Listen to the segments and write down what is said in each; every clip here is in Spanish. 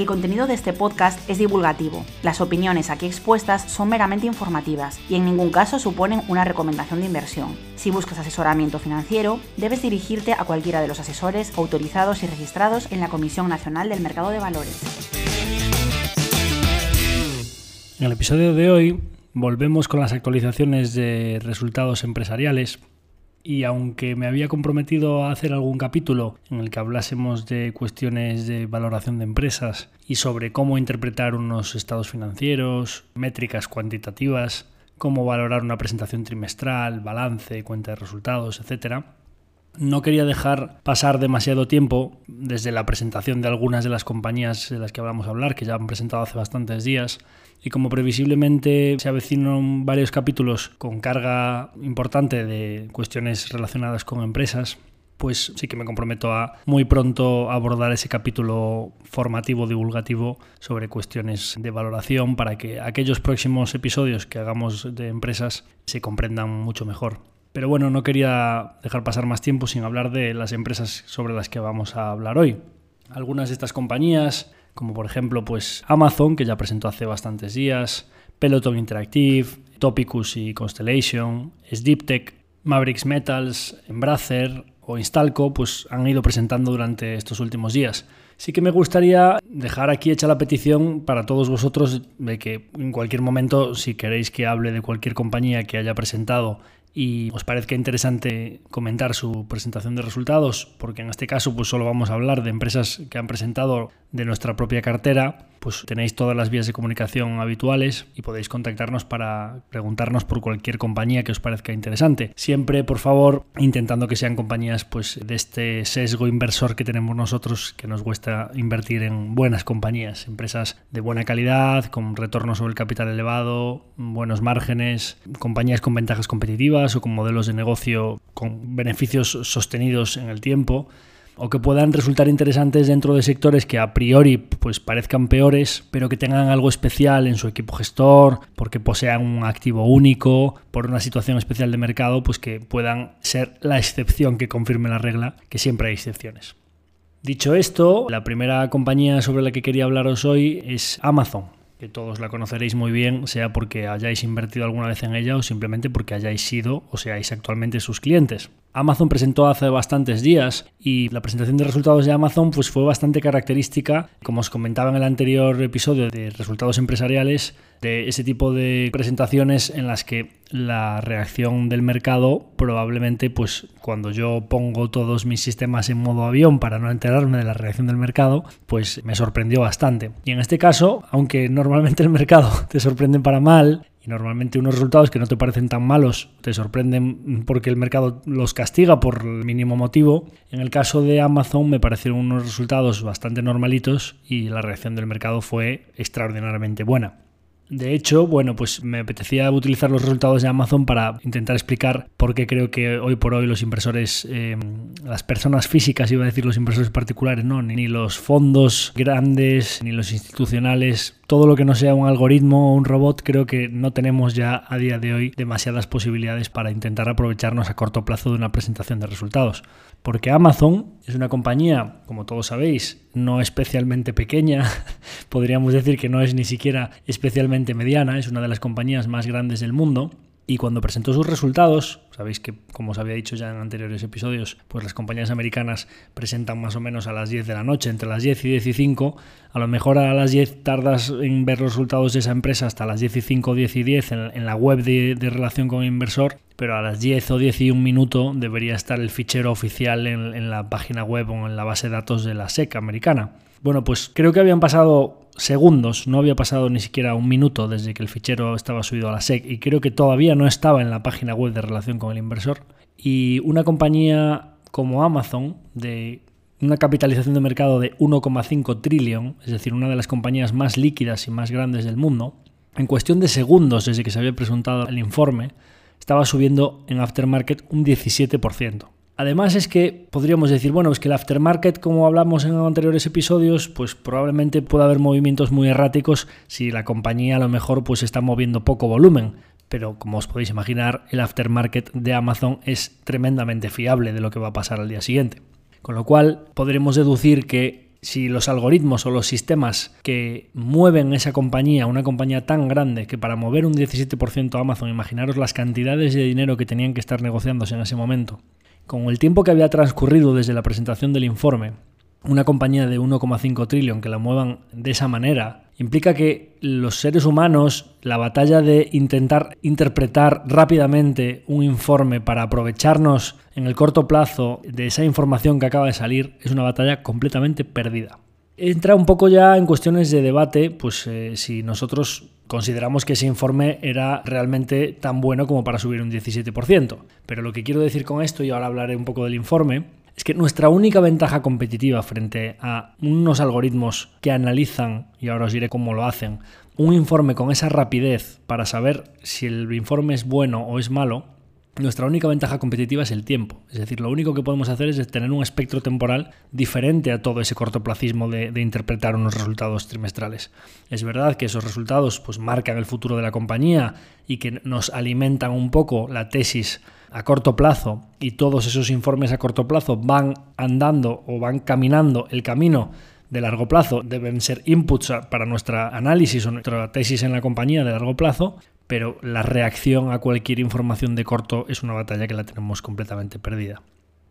El contenido de este podcast es divulgativo. Las opiniones aquí expuestas son meramente informativas y en ningún caso suponen una recomendación de inversión. Si buscas asesoramiento financiero, debes dirigirte a cualquiera de los asesores autorizados y registrados en la Comisión Nacional del Mercado de Valores. En el episodio de hoy volvemos con las actualizaciones de resultados empresariales y aunque me había comprometido a hacer algún capítulo en el que hablásemos de cuestiones de valoración de empresas y sobre cómo interpretar unos estados financieros, métricas cuantitativas, cómo valorar una presentación trimestral, balance, cuenta de resultados, etc., no quería dejar pasar demasiado tiempo desde la presentación de algunas de las compañías de las que vamos a hablar, que ya han presentado hace bastantes días, y como previsiblemente se avecinan varios capítulos con carga importante de cuestiones relacionadas con empresas, pues sí que me comprometo a muy pronto abordar ese capítulo formativo, divulgativo sobre cuestiones de valoración para que aquellos próximos episodios que hagamos de empresas se comprendan mucho mejor. Pero bueno, no quería dejar pasar más tiempo sin hablar de las empresas sobre las que vamos a hablar hoy. Algunas de estas compañías como por ejemplo pues Amazon, que ya presentó hace bastantes días, Peloton Interactive, Topicus y Constellation, Sleeptech, Mavericks Metals, Embracer o Instalco, pues han ido presentando durante estos últimos días. Sí que me gustaría dejar aquí hecha la petición para todos vosotros de que en cualquier momento, si queréis que hable de cualquier compañía que haya presentado y os parezca interesante comentar su presentación de resultados, porque en este caso pues solo vamos a hablar de empresas que han presentado de nuestra propia cartera, pues tenéis todas las vías de comunicación habituales y podéis contactarnos para preguntarnos por cualquier compañía que os parezca interesante. Siempre, por favor, intentando que sean compañías pues de este sesgo inversor que tenemos nosotros, que nos cuesta invertir en buenas compañías, empresas de buena calidad, con retorno sobre el capital elevado, buenos márgenes, compañías con ventajas competitivas o con modelos de negocio con beneficios sostenidos en el tiempo o que puedan resultar interesantes dentro de sectores que a priori pues parezcan peores, pero que tengan algo especial en su equipo gestor, porque posean un activo único, por una situación especial de mercado, pues que puedan ser la excepción que confirme la regla, que siempre hay excepciones. Dicho esto, la primera compañía sobre la que quería hablaros hoy es Amazon que todos la conoceréis muy bien, sea porque hayáis invertido alguna vez en ella o simplemente porque hayáis sido o seáis actualmente sus clientes. Amazon presentó hace bastantes días y la presentación de resultados de Amazon pues fue bastante característica, como os comentaba en el anterior episodio de resultados empresariales, de ese tipo de presentaciones en las que la reacción del mercado probablemente pues cuando yo pongo todos mis sistemas en modo avión para no enterarme de la reacción del mercado, pues me sorprendió bastante. Y en este caso, aunque normalmente el mercado te sorprende para mal, y normalmente unos resultados que no te parecen tan malos te sorprenden porque el mercado los castiga por el mínimo motivo. En el caso de Amazon me parecieron unos resultados bastante normalitos y la reacción del mercado fue extraordinariamente buena. De hecho, bueno, pues me apetecía utilizar los resultados de Amazon para intentar explicar por qué creo que hoy por hoy los inversores, eh, las personas físicas, iba a decir los inversores particulares, no, ni los fondos grandes, ni los institucionales, todo lo que no sea un algoritmo o un robot, creo que no tenemos ya a día de hoy demasiadas posibilidades para intentar aprovecharnos a corto plazo de una presentación de resultados. Porque Amazon es una compañía, como todos sabéis, no especialmente pequeña, podríamos decir que no es ni siquiera especialmente mediana, es una de las compañías más grandes del mundo y cuando presentó sus resultados, sabéis que como os había dicho ya en anteriores episodios, pues las compañías americanas presentan más o menos a las 10 de la noche, entre las 10 y 10 y 5, a lo mejor a las 10 tardas en ver los resultados de esa empresa hasta las 10 y 5, 10 y 10 en, la web de, relación con el inversor, pero a las 10 o 10 y un minuto debería estar el fichero oficial en, en la página web o en la base de datos de la SEC americana. Bueno, pues creo que habían pasado segundos, no había pasado ni siquiera un minuto desde que el fichero estaba subido a la SEC y creo que todavía no estaba en la página web de relación con el inversor. Y una compañía como Amazon, de una capitalización de mercado de 1,5 trillón, es decir, una de las compañías más líquidas y más grandes del mundo, en cuestión de segundos desde que se había presentado el informe, estaba subiendo en aftermarket un 17%. Además es que podríamos decir, bueno, es que el aftermarket, como hablamos en anteriores episodios, pues probablemente pueda haber movimientos muy erráticos si la compañía a lo mejor pues está moviendo poco volumen. Pero como os podéis imaginar, el aftermarket de Amazon es tremendamente fiable de lo que va a pasar al día siguiente. Con lo cual podremos deducir que si los algoritmos o los sistemas que mueven esa compañía, una compañía tan grande que para mover un 17% a Amazon, imaginaros las cantidades de dinero que tenían que estar negociándose en ese momento, con el tiempo que había transcurrido desde la presentación del informe, una compañía de 1,5 trillón que la muevan de esa manera implica que los seres humanos, la batalla de intentar interpretar rápidamente un informe para aprovecharnos en el corto plazo de esa información que acaba de salir, es una batalla completamente perdida. Entra un poco ya en cuestiones de debate, pues eh, si nosotros consideramos que ese informe era realmente tan bueno como para subir un 17%. Pero lo que quiero decir con esto, y ahora hablaré un poco del informe, es que nuestra única ventaja competitiva frente a unos algoritmos que analizan, y ahora os diré cómo lo hacen, un informe con esa rapidez para saber si el informe es bueno o es malo, nuestra única ventaja competitiva es el tiempo. Es decir, lo único que podemos hacer es tener un espectro temporal diferente a todo ese cortoplacismo de, interpretar unos resultados trimestrales. Es verdad que esos resultados pues, marcan el futuro de la compañía y que nos alimentan un poco la tesis a corto plazo y todos esos informes a corto plazo van andando o van caminando el camino de largo plazo deben ser inputs para nuestra análisis o nuestra tesis en la compañía de largo plazo, pero la reacción a cualquier información de corto es una batalla que la tenemos completamente perdida.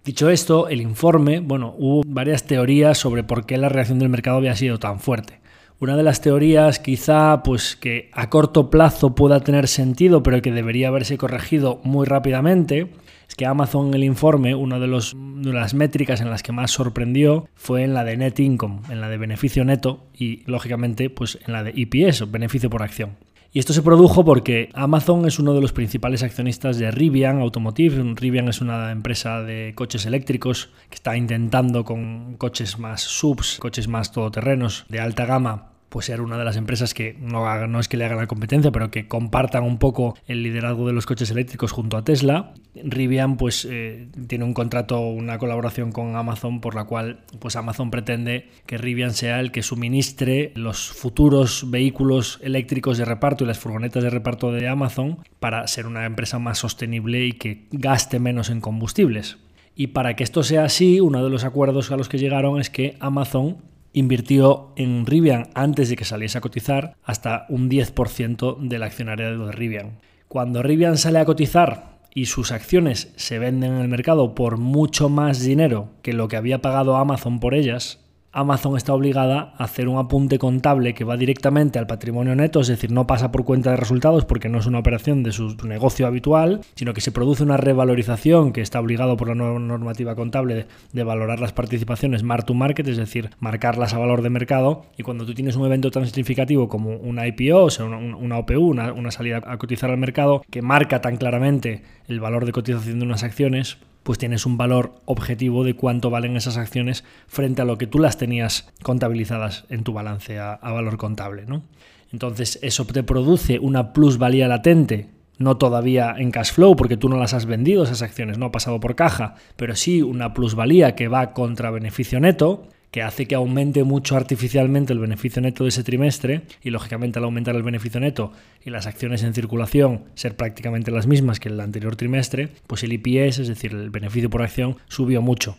Dicho esto, el informe, bueno, hubo varias teorías sobre por qué la reacción del mercado había sido tan fuerte. Una de las teorías quizá pues que a corto plazo pueda tener sentido, pero que debería haberse corregido muy rápidamente, es que Amazon en el informe, una de, de las métricas en las que más sorprendió fue en la de net income, en la de beneficio neto y lógicamente pues en la de EPS, beneficio por acción. Y esto se produjo porque Amazon es uno de los principales accionistas de Rivian Automotive. Rivian es una empresa de coches eléctricos que está intentando con coches más subs, coches más todoterrenos de alta gama, pues ser una de las empresas que no, no es que le hagan la competencia, pero que compartan un poco el liderazgo de los coches eléctricos junto a Tesla. Rivian pues eh, tiene un contrato, una colaboración con Amazon por la cual pues Amazon pretende que Rivian sea el que suministre los futuros vehículos eléctricos de reparto y las furgonetas de reparto de Amazon para ser una empresa más sostenible y que gaste menos en combustibles. Y para que esto sea así, uno de los acuerdos a los que llegaron es que Amazon invirtió en Rivian antes de que saliese a cotizar hasta un 10% del accionariado de Rivian. Cuando Rivian sale a cotizar y sus acciones se venden en el mercado por mucho más dinero que lo que había pagado Amazon por ellas, Amazon está obligada a hacer un apunte contable que va directamente al patrimonio neto, es decir, no pasa por cuenta de resultados porque no es una operación de su negocio habitual, sino que se produce una revalorización que está obligado por la nueva normativa contable de, valorar las participaciones mark to market, es decir, marcarlas a valor de mercado. Y cuando tú tienes un evento tan significativo como una IPO, o sea, una, OPU, una, una salida a cotizar al mercado, que marca tan claramente el valor de cotización de unas acciones, pues tienes un valor objetivo de cuánto valen esas acciones frente a lo que tú las tenías contabilizadas en tu balance a, valor contable. ¿no? Entonces eso te produce una plusvalía latente, no todavía en cash flow porque tú no las has vendido esas acciones, no ha pasado por caja, pero sí una plusvalía que va contra beneficio neto que hace que aumente mucho artificialmente el beneficio neto de ese trimestre y lógicamente al aumentar el beneficio neto y las acciones en circulación ser prácticamente las mismas que el anterior trimestre, pues el IPS, es decir, el beneficio por acción, subió mucho.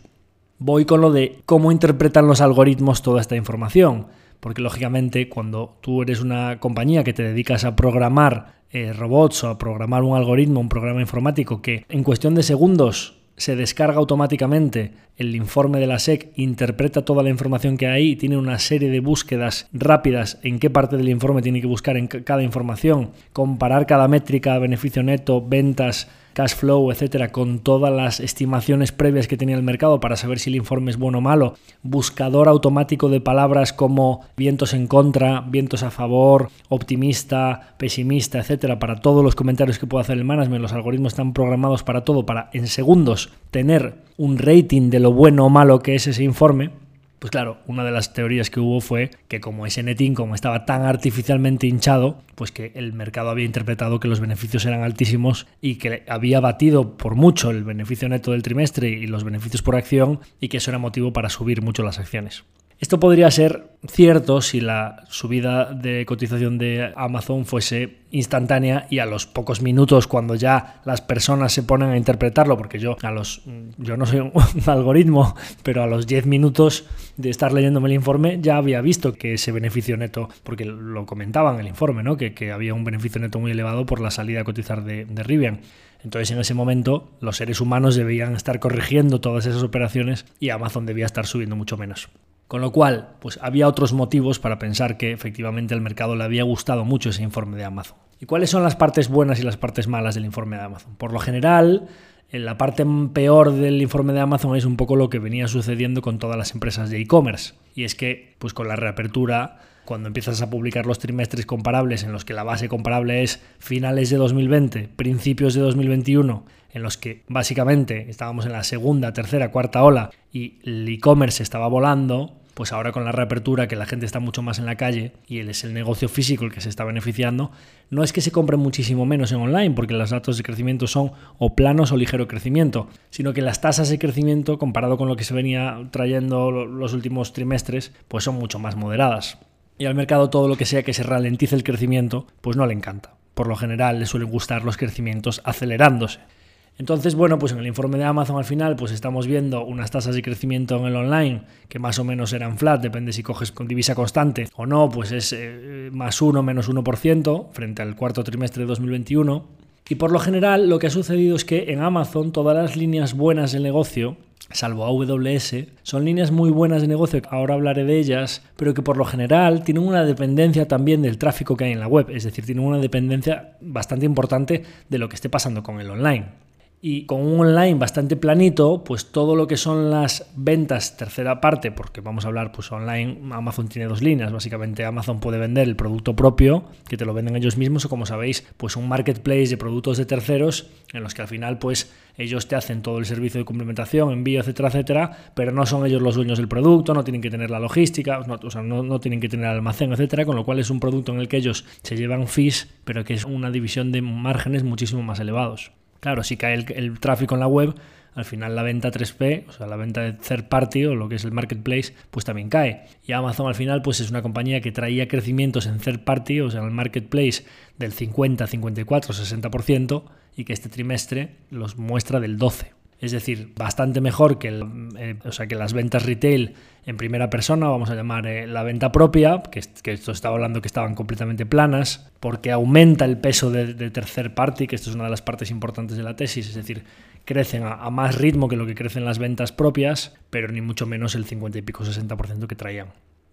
Voy con lo de cómo interpretan los algoritmos toda esta información, porque lógicamente cuando tú eres una compañía que te dedicas a programar eh, robots o a programar un algoritmo, un programa informático que en cuestión de segundos se descarga automáticamente el informe de la SEC, interpreta toda la información que hay y tiene una serie de búsquedas rápidas en qué parte del informe tiene que buscar en cada información, comparar cada métrica, beneficio neto, ventas, cash flow, etcétera, con todas las estimaciones previas que tenía el mercado para saber si el informe es bueno o malo, buscador automático de palabras como vientos en contra, vientos a favor, optimista, pesimista, etcétera, para todos los comentarios que puede hacer el management, los algoritmos están programados para todo, para en segundos tener un rating de lo bueno o malo que es ese informe pues claro, una de las teorías que hubo fue que como ese netting, como estaba tan artificialmente hinchado, pues que el mercado había interpretado que los beneficios eran altísimos y que había batido por mucho el beneficio neto del trimestre y los beneficios por acción y que eso era motivo para subir mucho las acciones. Esto podría ser cierto si la subida de cotización de Amazon fuese instantánea y a los pocos minutos cuando ya las personas se ponen a interpretarlo, porque yo a los yo no soy un algoritmo, pero a los 10 minutos de estar leyéndome el informe ya había visto que ese beneficio neto, porque lo comentaban en el informe, ¿no? que, había un beneficio neto muy elevado por la salida a cotizar de Rivian. Entonces en ese momento los seres humanos debían estar corrigiendo todas esas operaciones y Amazon debía estar subiendo mucho menos. Con lo cual, pues había otros motivos para pensar que efectivamente al mercado le había gustado mucho ese informe de Amazon. ¿Y cuáles son las partes buenas y las partes malas del informe de Amazon? Por lo general, la parte peor del informe de Amazon es un poco lo que venía sucediendo con todas las empresas de e-commerce. Y es que, pues con la reapertura, cuando empiezas a publicar los trimestres comparables en los que la base comparable es finales de 2020, principios de 2021, en los que básicamente estábamos en la segunda, tercera, cuarta ola y el e-commerce estaba volando, pues ahora con la reapertura, que la gente está mucho más en la calle y es el negocio físico el que se está beneficiando, no es que se compre muchísimo menos en online, porque los datos de crecimiento son o planos o ligero crecimiento, sino que las tasas de crecimiento, comparado con lo que se venía trayendo los últimos trimestres, pues son mucho más moderadas. Y al mercado todo lo que sea que se ralentice el crecimiento, pues no le encanta. Por lo general le suelen gustar los crecimientos acelerándose. Entonces, bueno, pues en el informe de Amazon al final, pues estamos viendo unas tasas de crecimiento en el online que más o menos eran flat, depende si coges con divisa constante o no, pues es eh, más 1, menos 1% frente al cuarto trimestre de 2021. Y por lo general lo que ha sucedido es que en Amazon todas las líneas buenas del negocio, salvo AWS, son líneas muy buenas de negocio, ahora hablaré de ellas, pero que por lo general tienen una dependencia también del tráfico que hay en la web, es decir, tienen una dependencia bastante importante de lo que esté pasando con el online. Y con un online bastante planito, pues todo lo que son las ventas tercera parte, porque vamos a hablar, pues online, Amazon tiene dos líneas. Básicamente Amazon puede vender el producto propio, que te lo venden ellos mismos, o como sabéis, pues un marketplace de productos de terceros, en los que al final, pues ellos te hacen todo el servicio de complementación, envío, etcétera, etcétera, pero no son ellos los dueños del producto, no tienen que tener la logística, no, tienen que tener el almacén, etcétera, con lo cual es un producto en el que ellos se llevan fees, pero que es una división de márgenes muchísimo más elevados. Claro, si cae el, tráfico en la web, al final la venta 3P, o sea, la venta de third party o lo que es el marketplace, pues también cae. Y Amazon al final pues es una compañía que traía crecimientos en third party, o sea, en el marketplace del 50, 54, 60% y que este trimestre los muestra del 12 es decir, bastante mejor que, eh, o sea, que las ventas retail en primera persona, vamos a llamar eh, la venta propia, que, esto estaba hablando que estaban completamente planas, porque aumenta el peso de, tercer party, que esto es una de las partes importantes de la tesis, es decir, crecen a, a más ritmo que lo que crecen las ventas propias, pero ni mucho menos el 50 y pico 60% que traían.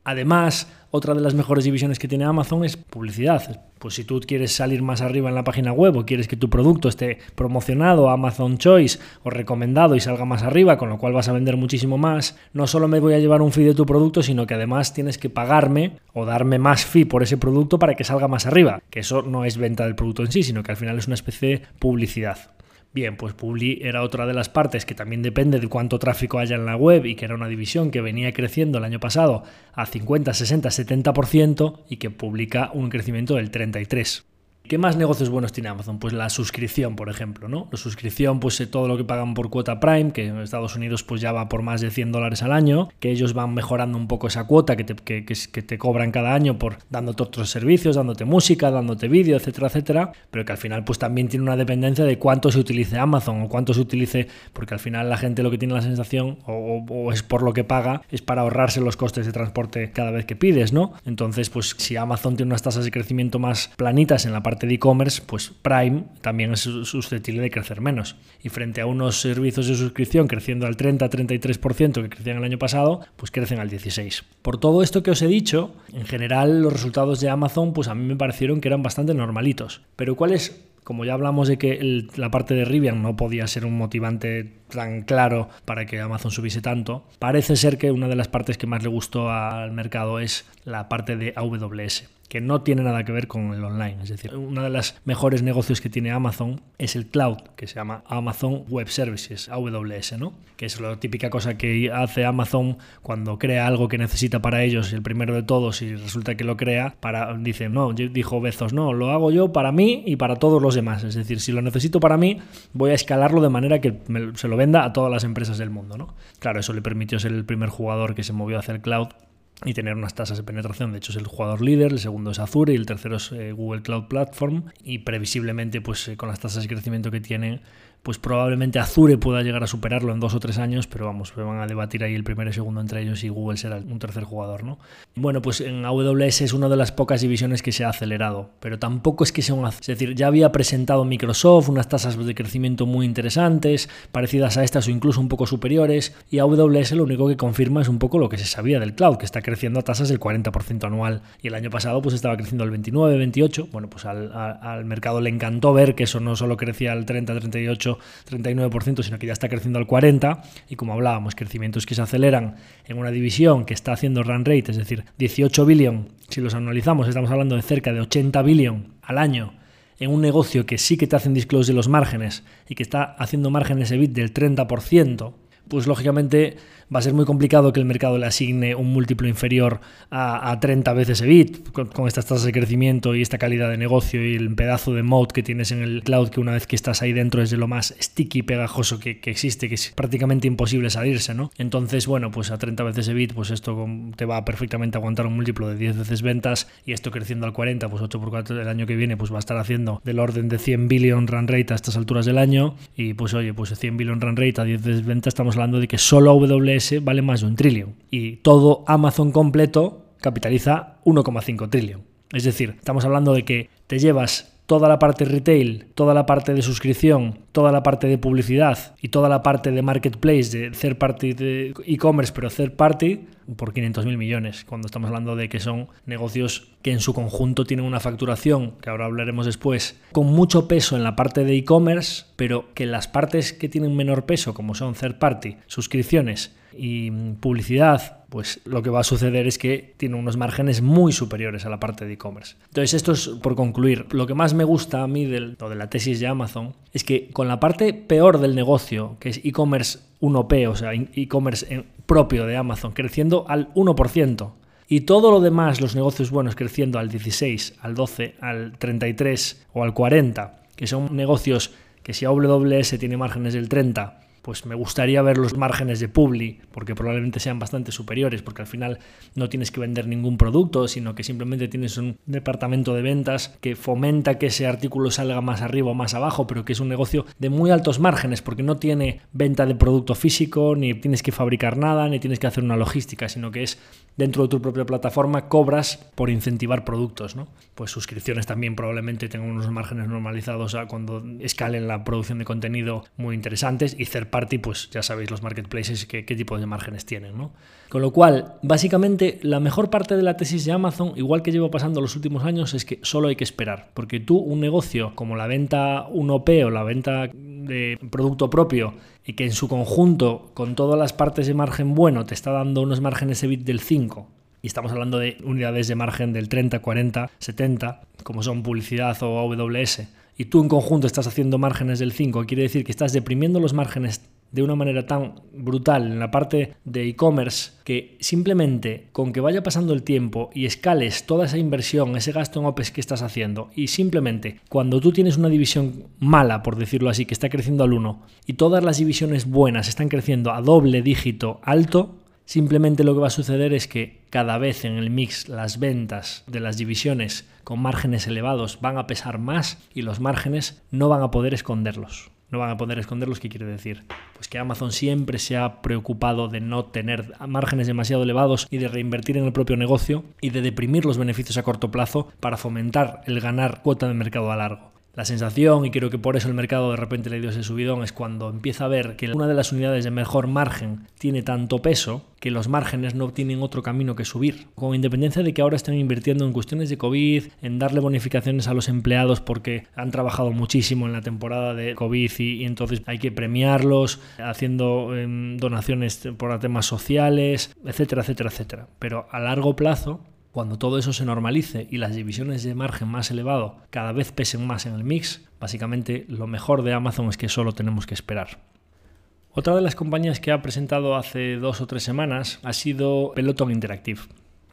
Además, otra de las mejores divisiones que tiene Amazon es publicidad. Pues si tú quieres salir más arriba en la página web o quieres que tu producto esté promocionado a Amazon Choice o recomendado y salga más arriba, con lo cual vas a vender muchísimo más, no solo me voy a llevar un fee de tu producto, sino que además tienes que pagarme o darme más fee por ese producto para que salga más arriba. Que eso no es venta del producto en sí, sino que al final es una especie de publicidad. Bien, pues Publi era otra de las partes que también depende de cuánto tráfico haya en la web y que era una división que venía creciendo el año pasado a 50, 60, 70% y que publica un crecimiento del 33%. ¿Qué más negocios buenos tiene Amazon? Pues la suscripción, por ejemplo, ¿no? La suscripción, pues eh, todo lo que pagan por cuota Prime, que en Estados Unidos pues ya va por más de 100 dólares al año, que ellos van mejorando un poco esa cuota que te, que, que te cobran cada año por dándote otros servicios, dándote música, dándote vídeo, etcétera, etcétera, pero que al final pues también tiene una dependencia de cuánto se utilice Amazon o cuánto se utilice, porque al final la gente lo que tiene la sensación, o, es por lo que paga, es para ahorrarse los costes de transporte cada vez que pides, ¿no? Entonces, pues si Amazon tiene unas tasas de crecimiento más planitas en la parte parte de e-commerce, pues Prime también es susceptible de crecer menos. Y frente a unos servicios de suscripción creciendo al 30-33% que crecían el año pasado, pues crecen al 16%. Por todo esto que os he dicho, en general los resultados de Amazon, pues a mí me parecieron que eran bastante normalitos. Pero ¿cuál es como ya hablamos de que la parte de Rivian no podía ser un motivante tan claro para que Amazon subiese tanto, parece ser que una de las partes que más le gustó al mercado es la parte de AWS que no tiene nada que ver con el online. Es decir, uno de los mejores negocios que tiene Amazon es el cloud, que se llama Amazon Web Services, AWS, ¿no? Que es la típica cosa que hace Amazon cuando crea algo que necesita para ellos, el primero de todos, y resulta que lo crea, para, dice, no, dijo Bezos, no, lo hago yo para mí y para todos los demás. Es decir, si lo necesito para mí, voy a escalarlo de manera que se lo venda a todas las empresas del mundo, ¿no? Claro, eso le permitió ser el primer jugador que se movió hacia el cloud y tener unas tasas de penetración. De hecho, es el jugador líder, el segundo es Azure y el tercero es eh, Google Cloud Platform. Y previsiblemente, pues eh, con las tasas de crecimiento que tiene, pues probablemente Azure pueda llegar a superarlo en dos o tres años, pero vamos, pues van a debatir ahí el primero y segundo entre ellos y Google será un tercer jugador, ¿no? Bueno, pues en AWS es una de las pocas divisiones que se ha acelerado, pero tampoco es que sea un... Es decir, ya había presentado Microsoft unas tasas de crecimiento muy interesantes, parecidas a estas o incluso un poco superiores, y AWS lo único que confirma es un poco lo que se sabía del cloud, que está creciendo a tasas del 40% anual, y el año pasado pues estaba creciendo al 29, 28, bueno, pues al, al mercado le encantó ver que eso no solo crecía al 30, 38, 39%, sino que ya está creciendo al 40%, y como hablábamos, crecimientos que se aceleran en una división que está haciendo run rate, es decir, 18 billion, si los analizamos, estamos hablando de cerca de 80 billion al año, en un negocio que sí que te hacen disclose de los márgenes y que está haciendo márgenes EBIT del 30%, pues lógicamente va a ser muy complicado que el mercado le asigne un múltiplo inferior a, 30 veces EBIT con, estas tasas de crecimiento y esta calidad de negocio y el pedazo de mode que tienes en el cloud que una vez que estás ahí dentro es de lo más sticky y pegajoso que, existe, que es prácticamente imposible salirse, ¿no? Entonces, bueno, pues a 30 veces EBIT, pues esto te va a perfectamente aguantar un múltiplo de 10 veces ventas y esto creciendo al 40, pues 8 por 4 el año que viene, pues va a estar haciendo del orden de 100 billion run rate a estas alturas del año y pues oye, pues 100 billion run rate a 10 veces ventas estamos hablando de que solo AWS vale más de un trillón. Y todo Amazon completo capitaliza 1,5 trillón. Es decir, estamos hablando de que te llevas toda la parte retail, toda la parte de suscripción, toda la parte de publicidad y toda la parte de marketplace, de third party e-commerce, pero third party, por 500 mil millones, cuando estamos hablando de que son negocios que en su conjunto tienen una facturación, que ahora hablaremos después, con mucho peso en la parte de e-commerce, pero que las partes que tienen menor peso, como son third party, suscripciones y publicidad, pues lo que va a suceder es que tiene unos márgenes muy superiores a la parte de e-commerce. Entonces, esto es por concluir. Lo que más me gusta a mí de, de la tesis de Amazon es que con la parte peor del negocio, que es e-commerce 1P, o sea, e-commerce propio de Amazon, creciendo al 1%, y todo lo demás, los negocios buenos, creciendo al 16, al 12, al 33 o al 40, que son negocios que si AWS tiene márgenes del 30, pues me gustaría ver los márgenes de Publi, porque probablemente sean bastante superiores, porque al final no tienes que vender ningún producto, sino que simplemente tienes un departamento de ventas que fomenta que ese artículo salga más arriba o más abajo, pero que es un negocio de muy altos márgenes, porque no tiene venta de producto físico, ni tienes que fabricar nada, ni tienes que hacer una logística, sino que es dentro de tu propia plataforma cobras por incentivar productos, ¿no? Pues suscripciones también probablemente tengan unos márgenes normalizados a cuando escalen la producción de contenido muy interesantes y pues ya sabéis los marketplaces qué, qué tipo de márgenes tienen, ¿no? Con lo cual, básicamente, la mejor parte de la tesis de Amazon, igual que llevo pasando los últimos años, es que solo hay que esperar. Porque tú, un negocio como la venta 1P o la venta de producto propio, y que en su conjunto, con todas las partes de margen bueno, te está dando unos márgenes EBIT del 5, y estamos hablando de unidades de margen del 30, 40, 70, como son publicidad o AWS, y tú en conjunto estás haciendo márgenes del 5, quiere decir que estás deprimiendo los márgenes de una manera tan brutal en la parte de e-commerce que simplemente con que vaya pasando el tiempo y escales toda esa inversión, ese gasto en OPEX que estás haciendo y simplemente cuando tú tienes una división mala, por decirlo así, que está creciendo al 1 y todas las divisiones buenas están creciendo a doble dígito alto, Simplemente lo que va a suceder es que cada vez en el mix las ventas de las divisiones con márgenes elevados van a pesar más y los márgenes no van a poder esconderlos. no van a poder esconderlos. ¿Qué quiere decir? Pues que Amazon siempre se ha preocupado de no tener márgenes demasiado elevados y de reinvertir en el propio negocio y de deprimir los beneficios a corto plazo para fomentar el ganar cuota de mercado a largo. La sensación, y creo que por eso el mercado de repente le dio ese subidón, es cuando empieza a ver que una de las unidades de mejor margen tiene tanto peso que los márgenes no tienen otro camino que subir. Con independencia de que ahora están invirtiendo en cuestiones de COVID, en darle bonificaciones a los empleados porque han trabajado muchísimo en la temporada de COVID y, entonces hay que premiarlos, haciendo em, donaciones por temas sociales, etcétera, etcétera, etcétera. Pero a largo plazo cuando todo eso se normalice y las divisiones de margen más elevado cada vez pesen más en el mix, básicamente lo mejor de Amazon es que solo tenemos que esperar. Otra de las compañías que ha presentado hace dos o tres semanas ha sido Peloton Interactive.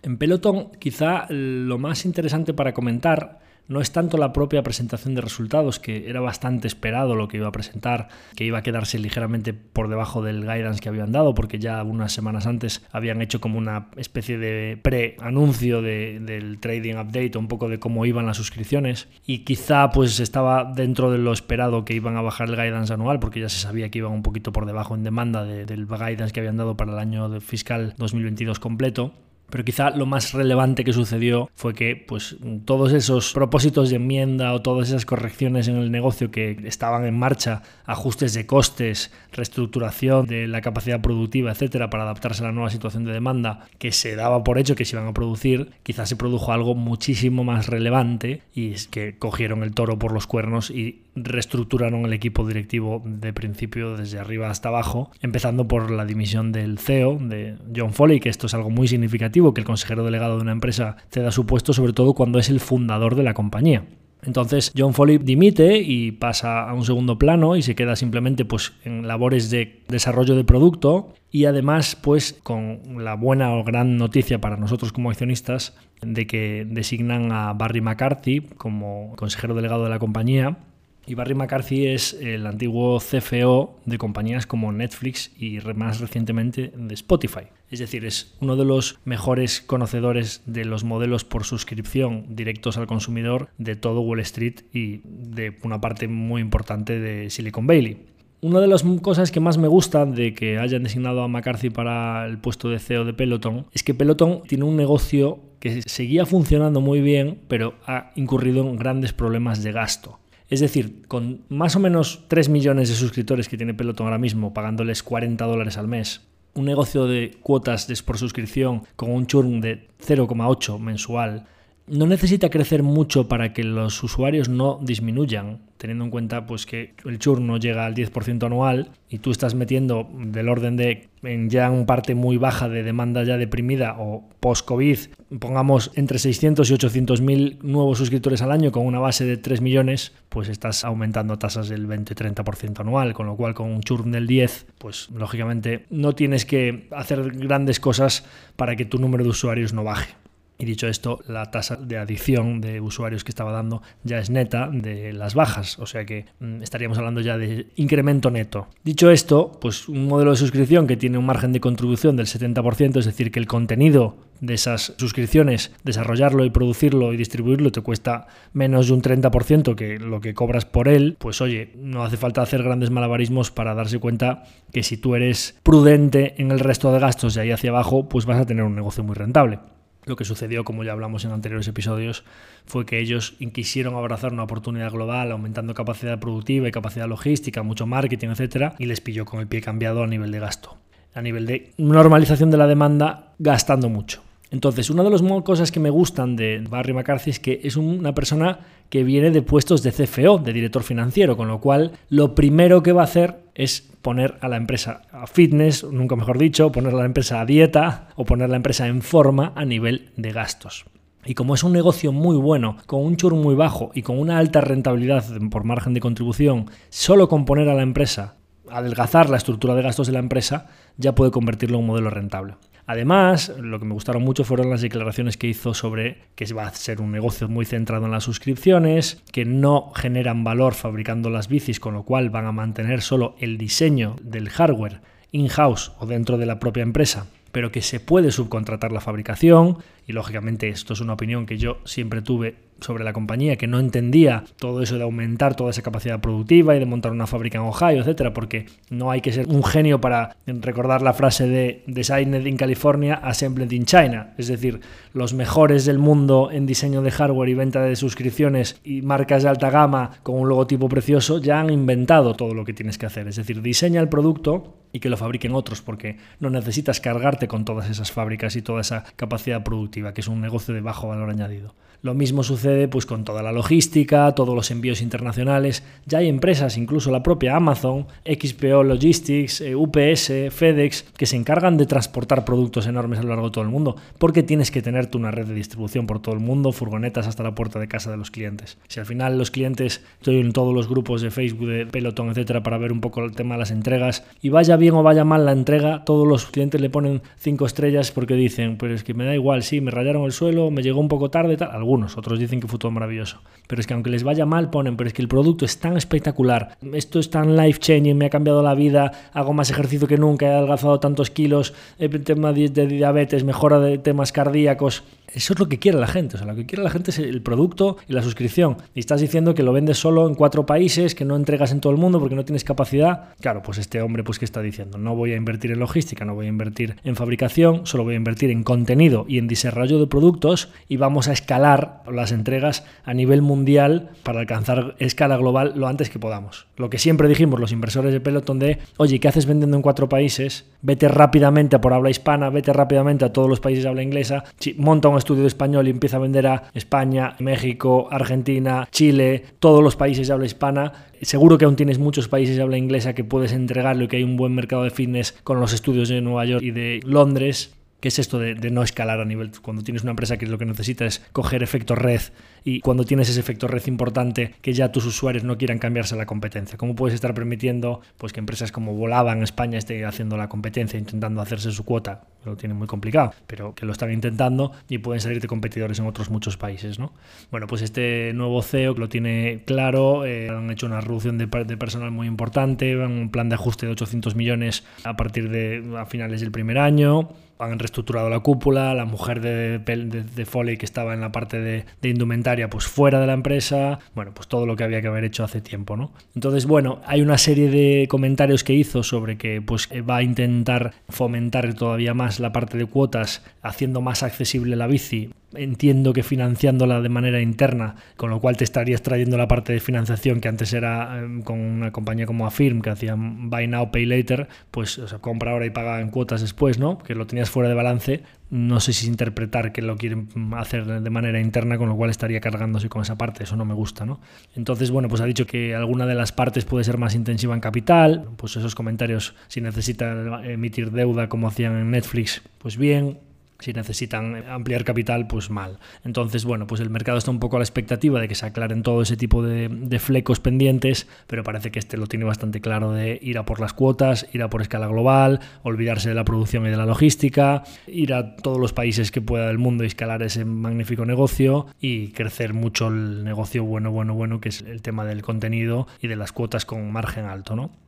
En Peloton quizá lo más interesante para comentar no es tanto la propia presentación de resultados, que era bastante esperado lo que iba a presentar, que iba a quedarse ligeramente por debajo del guidance que habían dado, porque ya unas semanas antes habían hecho como una especie de pre-anuncio del trading update, un poco de cómo iban las suscripciones, y quizá pues estaba dentro de lo esperado que iban a bajar el guidance anual, porque ya se sabía que iban un poquito por debajo en demanda del guidance que habían dado para el año fiscal 2022 completo. Pero quizá lo más relevante que sucedió fue que pues, todos esos propósitos de enmienda o todas esas correcciones en el negocio que estaban en marcha, ajustes de costes, reestructuración de la capacidad productiva, etcétera, para adaptarse a la nueva situación de demanda que se daba por hecho que se iban a producir, quizás se produjo algo muchísimo más relevante y es que cogieron el toro por los cuernos y reestructuraron el equipo directivo de principio desde arriba hasta abajo, empezando por la dimisión del CEO, de John Foley, que esto es algo muy significativo, que el consejero delegado de una empresa ceda su puesto, sobre todo cuando es el fundador de la compañía. Entonces John Foley dimite y pasa a un segundo plano y se queda simplemente pues, en labores de desarrollo de producto y además pues con la buena o gran noticia para nosotros como accionistas de que designan a Barry McCarthy como consejero delegado de la compañía y Barry McCarthy es el antiguo CFO de compañías como Netflix y más recientemente de Spotify. Es decir, es uno de los mejores conocedores de los modelos por suscripción directos al consumidor de todo Wall Street y de una parte muy importante de Silicon Valley. Una de las cosas que más me gusta de que hayan designado a McCarthy para el puesto de CEO de Peloton es que Peloton tiene un negocio que seguía funcionando muy bien, pero ha incurrido en grandes problemas de gasto. Es decir, con más o menos 3 millones de suscriptores que tiene Peloton ahora mismo, pagándoles 40 dólares al mes, un negocio de cuotas por suscripción con un churn de 0,8 mensual, no necesita crecer mucho para que los usuarios no disminuyan, teniendo en cuenta pues, que el churn no llega al 10% anual y tú estás metiendo del orden de en ya una parte muy baja de demanda ya deprimida o post-COVID, pongamos entre 600 y 800 mil nuevos suscriptores al año con una base de 3 millones, pues estás aumentando tasas del 20-30% anual, con lo cual con un churn del 10, pues lógicamente no tienes que hacer grandes cosas para que tu número de usuarios no baje. Y dicho esto, la tasa de adición de usuarios que estaba dando ya es neta de las bajas, o sea que mm, estaríamos hablando ya de incremento neto. Dicho esto, pues un modelo de suscripción que tiene un margen de contribución del 70%, es decir, que el contenido de esas suscripciones, desarrollarlo y producirlo y distribuirlo te cuesta menos de un 30% que lo que cobras por él, pues oye, no hace falta hacer grandes malabarismos para darse cuenta que si tú eres prudente en el resto de gastos de ahí hacia abajo, pues vas a tener un negocio muy rentable. Lo que sucedió, como ya hablamos en anteriores episodios, fue que ellos quisieron abrazar una oportunidad global, aumentando capacidad productiva y capacidad logística, mucho marketing, etcétera, y les pilló con el pie cambiado a nivel de gasto, a nivel de normalización de la demanda, gastando mucho. Entonces, una de las cosas que me gustan de Barry McCarthy es que es una persona que viene de puestos de CFO, de director financiero, con lo cual lo primero que va a hacer es poner a la empresa a fitness, nunca mejor dicho, poner a la empresa a dieta o poner a la empresa en forma a nivel de gastos. Y como es un negocio muy bueno, con un churn muy bajo y con una alta rentabilidad por margen de contribución, solo con poner a la empresa, adelgazar la estructura de gastos de la empresa, ya puede convertirlo en un modelo rentable. Además, lo que me gustaron mucho fueron las declaraciones que hizo sobre que va a ser un negocio muy centrado en las suscripciones, que no generan valor fabricando las bicis, con lo cual van a mantener solo el diseño del hardware in-house o dentro de la propia empresa pero que se puede subcontratar la fabricación y lógicamente esto es una opinión que yo siempre tuve sobre la compañía, que no entendía todo eso de aumentar toda esa capacidad productiva y de montar una fábrica en Ohio, etcétera, porque no hay que ser un genio para recordar la frase de Designed in California, Assembled in China. Es decir, los mejores del mundo en diseño de hardware y venta de suscripciones y marcas de alta gama con un logotipo precioso ya han inventado todo lo que tienes que hacer. Es decir, diseña el producto y que lo fabriquen otros, porque no necesitas cargarte con todas esas fábricas y toda esa capacidad productiva, que es un negocio de bajo valor añadido. Lo mismo sucede pues con toda la logística, todos los envíos internacionales. Ya hay empresas, incluso la propia Amazon, XPO Logistics, eh, UPS, FedEx, que se encargan de transportar productos enormes a lo largo de todo el mundo, porque tienes que tenerte una red de distribución por todo el mundo, furgonetas hasta la puerta de casa de los clientes. Si al final los clientes, estoy en todos los grupos de Facebook, de Peloton, etcétera, para ver un poco el tema de las entregas, y vaya bien o vaya mal la entrega, todos los clientes le ponen cinco estrellas porque dicen, pero es que me da igual, sí, me rayaron el suelo, me llegó un poco tarde, tal otros dicen que fue todo maravilloso. Pero es que aunque les vaya mal, ponen, pero es que el producto es tan espectacular, esto es tan life changing, me ha cambiado la vida, hago más ejercicio que nunca, he adelgazado tantos kilos, el tema de diabetes, mejora de temas cardíacos. Eso es lo que quiere la gente. O sea, lo que quiere la gente es el producto y la suscripción. Y estás diciendo que lo vendes solo en cuatro países, que no entregas en todo el mundo porque no tienes capacidad. Claro, pues este hombre, pues, ¿qué está diciendo? No voy a invertir en logística, no voy a invertir en fabricación, solo voy a invertir en contenido y en desarrollo de productos y vamos a escalar las entregas a nivel mundial para alcanzar escala global lo antes que podamos. Lo que siempre dijimos los inversores de Peloton de, oye, ¿qué haces vendiendo en cuatro países? Vete rápidamente a por habla hispana, vete rápidamente a todos los países de habla inglesa, monta un estudio de español y empieza a vender a España, México, Argentina, Chile, todos los países de habla hispana, seguro que aún tienes muchos países de habla inglesa que puedes entregarlo y que hay un buen mercado de fitness con los estudios de Nueva York y de Londres ¿Qué es esto de, no escalar a nivel? Cuando tienes una empresa que lo que necesita es coger efecto red y cuando tienes ese efecto red importante que ya tus usuarios no quieran cambiarse a la competencia. ¿Cómo puedes estar permitiendo pues, que empresas como Volaba en España esté haciendo la competencia, intentando hacerse su cuota? Lo tienen muy complicado, pero que lo están intentando y pueden salir de competidores en otros muchos países. ¿no? Bueno, pues este nuevo CEO lo tiene claro, eh, han hecho una reducción de, de personal muy importante, un plan de ajuste de 800 millones a partir de a finales del primer año han reestructurado la cúpula, la mujer de, de, Foley que estaba en la parte de, indumentaria, pues fuera de la empresa, bueno, pues todo lo que había que haber hecho hace tiempo, ¿no? Entonces, bueno, hay una serie de comentarios que hizo sobre que pues va a intentar fomentar todavía más la parte de cuotas, haciendo más accesible la bici entiendo que financiándola de manera interna, con lo cual te estarías trayendo la parte de financiación que antes era em, con una compañía como Affirm, que hacía Buy Now, Pay Later, pues compra ahora y paga en cuotas después, ¿no? Que lo tenías fuera de balance. No sé si interpretar que lo quieren hacer de manera interna, con lo cual estaría cargándose con esa parte, eso no me gusta, ¿no? Entonces, bueno, pues ha dicho que alguna de las partes puede ser más intensiva en capital, pues esos comentarios, si necesita emitir deuda como hacían en Netflix, pues bien, si necesitan ampliar capital, pues mal. Entonces, bueno, pues el mercado está un poco a la expectativa de que se aclaren todo ese tipo de, flecos pendientes, pero parece que este lo tiene bastante claro de ir a por las cuotas, ir a por escala global, olvidarse de la producción y de la logística, ir a todos los países que pueda del mundo y escalar ese magnífico negocio y crecer mucho el negocio bueno, bueno, bueno, que es el tema del contenido y de las cuotas con margen alto, ¿no?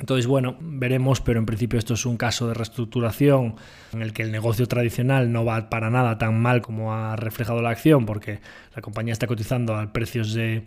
Entonces, bueno, veremos, pero en principio esto es un caso de reestructuración en el que el negocio tradicional no va para nada tan mal como ha reflejado la acción, porque la compañía está cotizando a precios de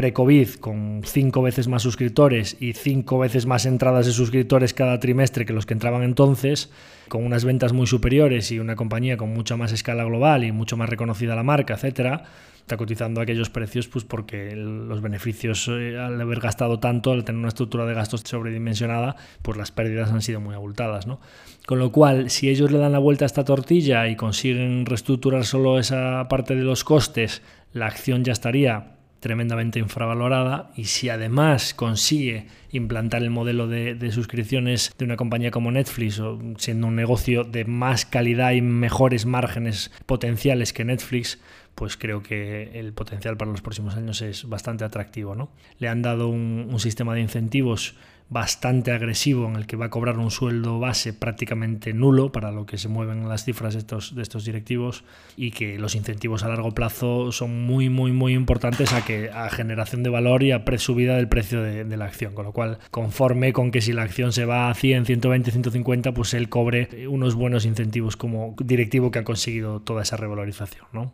pre-COVID con cinco veces más suscriptores y cinco veces más entradas de suscriptores cada trimestre que los que entraban entonces, con unas ventas muy superiores y una compañía con mucha más escala global y mucho más reconocida la marca, etcétera está cotizando aquellos precios pues porque los beneficios eh, al haber gastado tanto, al tener una estructura de gastos sobredimensionada, pues las pérdidas han sido muy abultadas. ¿no? Con lo cual, si ellos le dan la vuelta a esta tortilla y consiguen reestructurar solo esa parte de los costes, la acción ya estaría tremendamente infravalorada y si además consigue implantar el modelo de, suscripciones de una compañía como Netflix o siendo un negocio de más calidad y mejores márgenes potenciales que Netflix, pues creo que el potencial para los próximos años es bastante atractivo. ¿no? Le han dado un, sistema de incentivos bastante agresivo en el que va a cobrar un sueldo base prácticamente nulo para lo que se mueven las cifras de estos, directivos y que los incentivos a largo plazo son muy, muy, muy importantes a, que, a generación de valor y a subida del precio de, de la acción. Con lo cual, conforme con que si la acción se va a 100, 120, 150, pues él cobre unos buenos incentivos como directivo que ha conseguido toda esa revalorización. ¿no?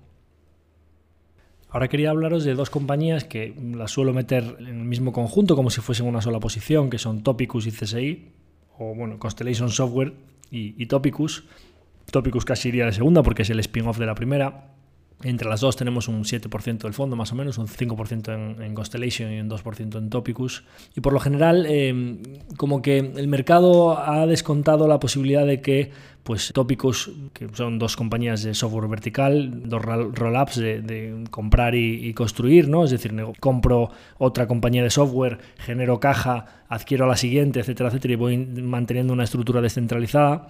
Ahora quería hablaros de dos compañías que las suelo meter en el mismo conjunto como si fuesen una sola posición, que son Topicus y CSI, o bueno, Constellation Software y, y Topicus. Topicus casi iría de segunda porque es el spin-off de la primera. Entre las dos tenemos un 7% del fondo, más o menos, un 5% en, Constellation y un 2% en Topicus. Y por lo general, em, como que el mercado ha descontado la posibilidad de que pues Topicus, que son dos compañías de software vertical, dos roll-ups de, comprar y, y, construir, ¿no? Es decir, compro otra compañía de software, genero caja, adquiero la siguiente, etcétera, etcétera, y voy manteniendo una estructura descentralizada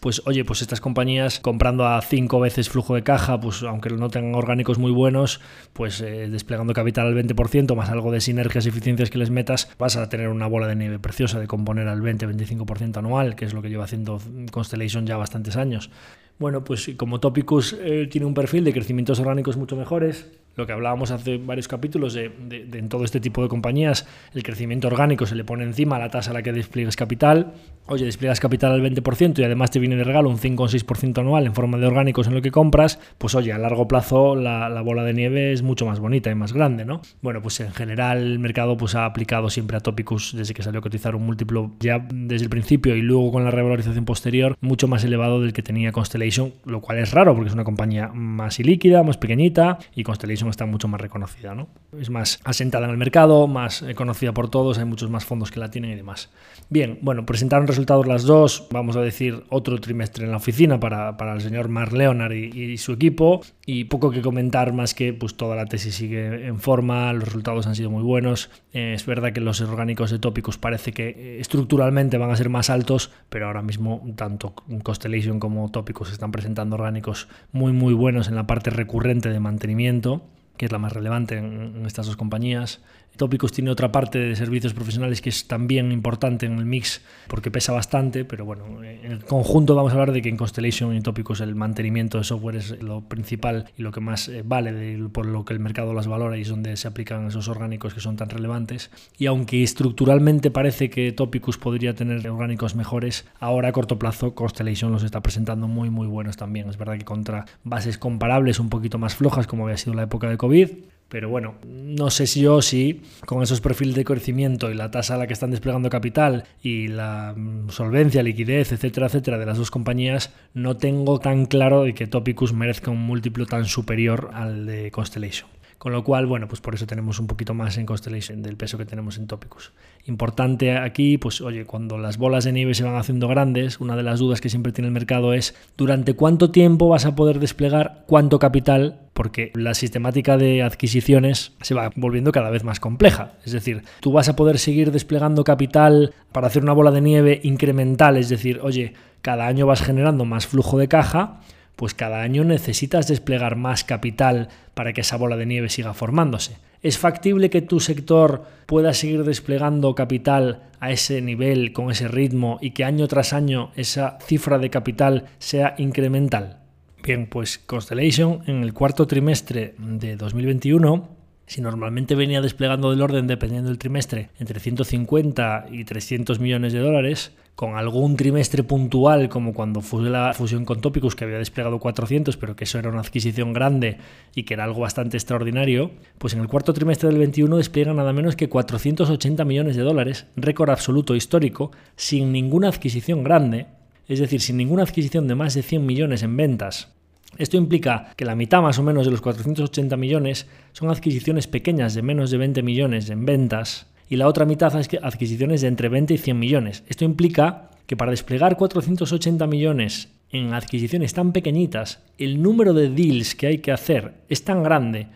pues oye, pues estas compañías comprando a cinco veces flujo de caja, pues aunque no tengan orgánicos muy buenos, pues eh, desplegando capital al 20% más algo de sinergias y eficiencias que les metas, vas a tener una bola de nieve preciosa de componer al 20-25% anual, que es lo que lleva haciendo Constellation ya bastantes años. Bueno, pues como Topicus tiene un perfil de crecimientos orgánicos mucho mejores, lo que hablábamos hace varios capítulos de, en todo este tipo de compañías, el crecimiento orgánico se le pone encima a la tasa a la que despliegues capital. Oye, despliegas capital al 20% y además te viene de regalo un 5 o 6% anual en forma de orgánicos en lo que compras, pues oye, a largo plazo la, bola de nieve es mucho más bonita y más grande, ¿no? Bueno, pues en general el mercado pues ha aplicado siempre a Topicus desde que salió a cotizar un múltiplo ya desde el principio y luego con la revalorización posterior mucho más elevado del que tenía Constellation, lo cual es raro porque es una compañía más ilíquida, más pequeñita y Constellation está mucho más reconocida, ¿no? Es más asentada en el mercado, más conocida por todos, hay muchos más fondos que la tienen y demás. Bien, bueno, presentaron resultados las dos, vamos a decir otro trimestre en la oficina para, para el señor Mark Leonard y, su equipo, y poco que comentar más que pues toda la tesis sigue en forma, los resultados han sido muy buenos, eh, es verdad que los orgánicos de tópicos parece que eh, estructuralmente van a ser más altos, pero ahora mismo tanto Constellation como tópicos están presentando orgánicos muy muy buenos en la parte recurrente de mantenimiento que es la más relevante en, estas dos compañías. Tópicos tiene otra parte de servicios profesionales que es también importante en el mix porque pesa bastante, pero bueno, en el conjunto vamos a hablar de que en Constellation y Tópicos el mantenimiento de software es lo principal y lo que más eh, vale por lo que el mercado las valora y es donde se aplican esos orgánicos que son tan relevantes. Y aunque estructuralmente parece que Topicus podría tener orgánicos mejores, ahora a corto plazo Constellation los está presentando muy muy buenos también. Es verdad que contra bases comparables un poquito más flojas como había sido la época de COVID, pero bueno, no sé si yo sí, con esos perfiles de crecimiento y la tasa a la que están desplegando capital y la mm, solvencia, liquidez, etcétera, etcétera, de las dos compañías, no tengo tan claro de que Topicus merezca un múltiplo tan superior al de Constellation. Con lo cual, bueno, pues por eso tenemos un poquito más en Constellation del peso que tenemos en Topicus. Importante aquí, pues oye, cuando las bolas de nieve se van haciendo grandes, una de las dudas que siempre tiene el mercado es durante cuánto tiempo vas a poder desplegar cuánto capital porque la sistemática de adquisiciones se va volviendo cada vez más compleja. Es decir, tú vas a poder seguir desplegando capital para hacer una bola de nieve incremental, es decir, oye, cada año vas generando más flujo de caja, pues cada año necesitas desplegar más capital para que esa bola de nieve siga formándose. ¿Es factible que tu sector pueda seguir desplegando capital a ese nivel, con ese ritmo, y que año tras año esa cifra de capital sea incremental? Bien, pues Constellation en el cuarto trimestre de 2021 si normalmente venía desplegando del orden, dependiendo del trimestre, entre 150 y 300 millones de dólares, con algún trimestre puntual, como cuando fue la fusión con Topicus, que había desplegado 400, pero que eso era una adquisición grande y que era algo bastante extraordinario, pues en el cuarto trimestre del 21 despliega nada menos que 480 millones de dólares, récord absoluto histórico, sin ninguna adquisición grande, es decir, sin ninguna adquisición de más de 100 millones en ventas. Esto implica que la mitad más o menos de los 480 millones son adquisiciones pequeñas de menos de 20 millones en ventas y la otra mitad adquisiciones de entre 20 y 100 millones. Esto implica que para desplegar 480 millones en adquisiciones tan pequeñitas, el número de deals que hay que hacer es tan grande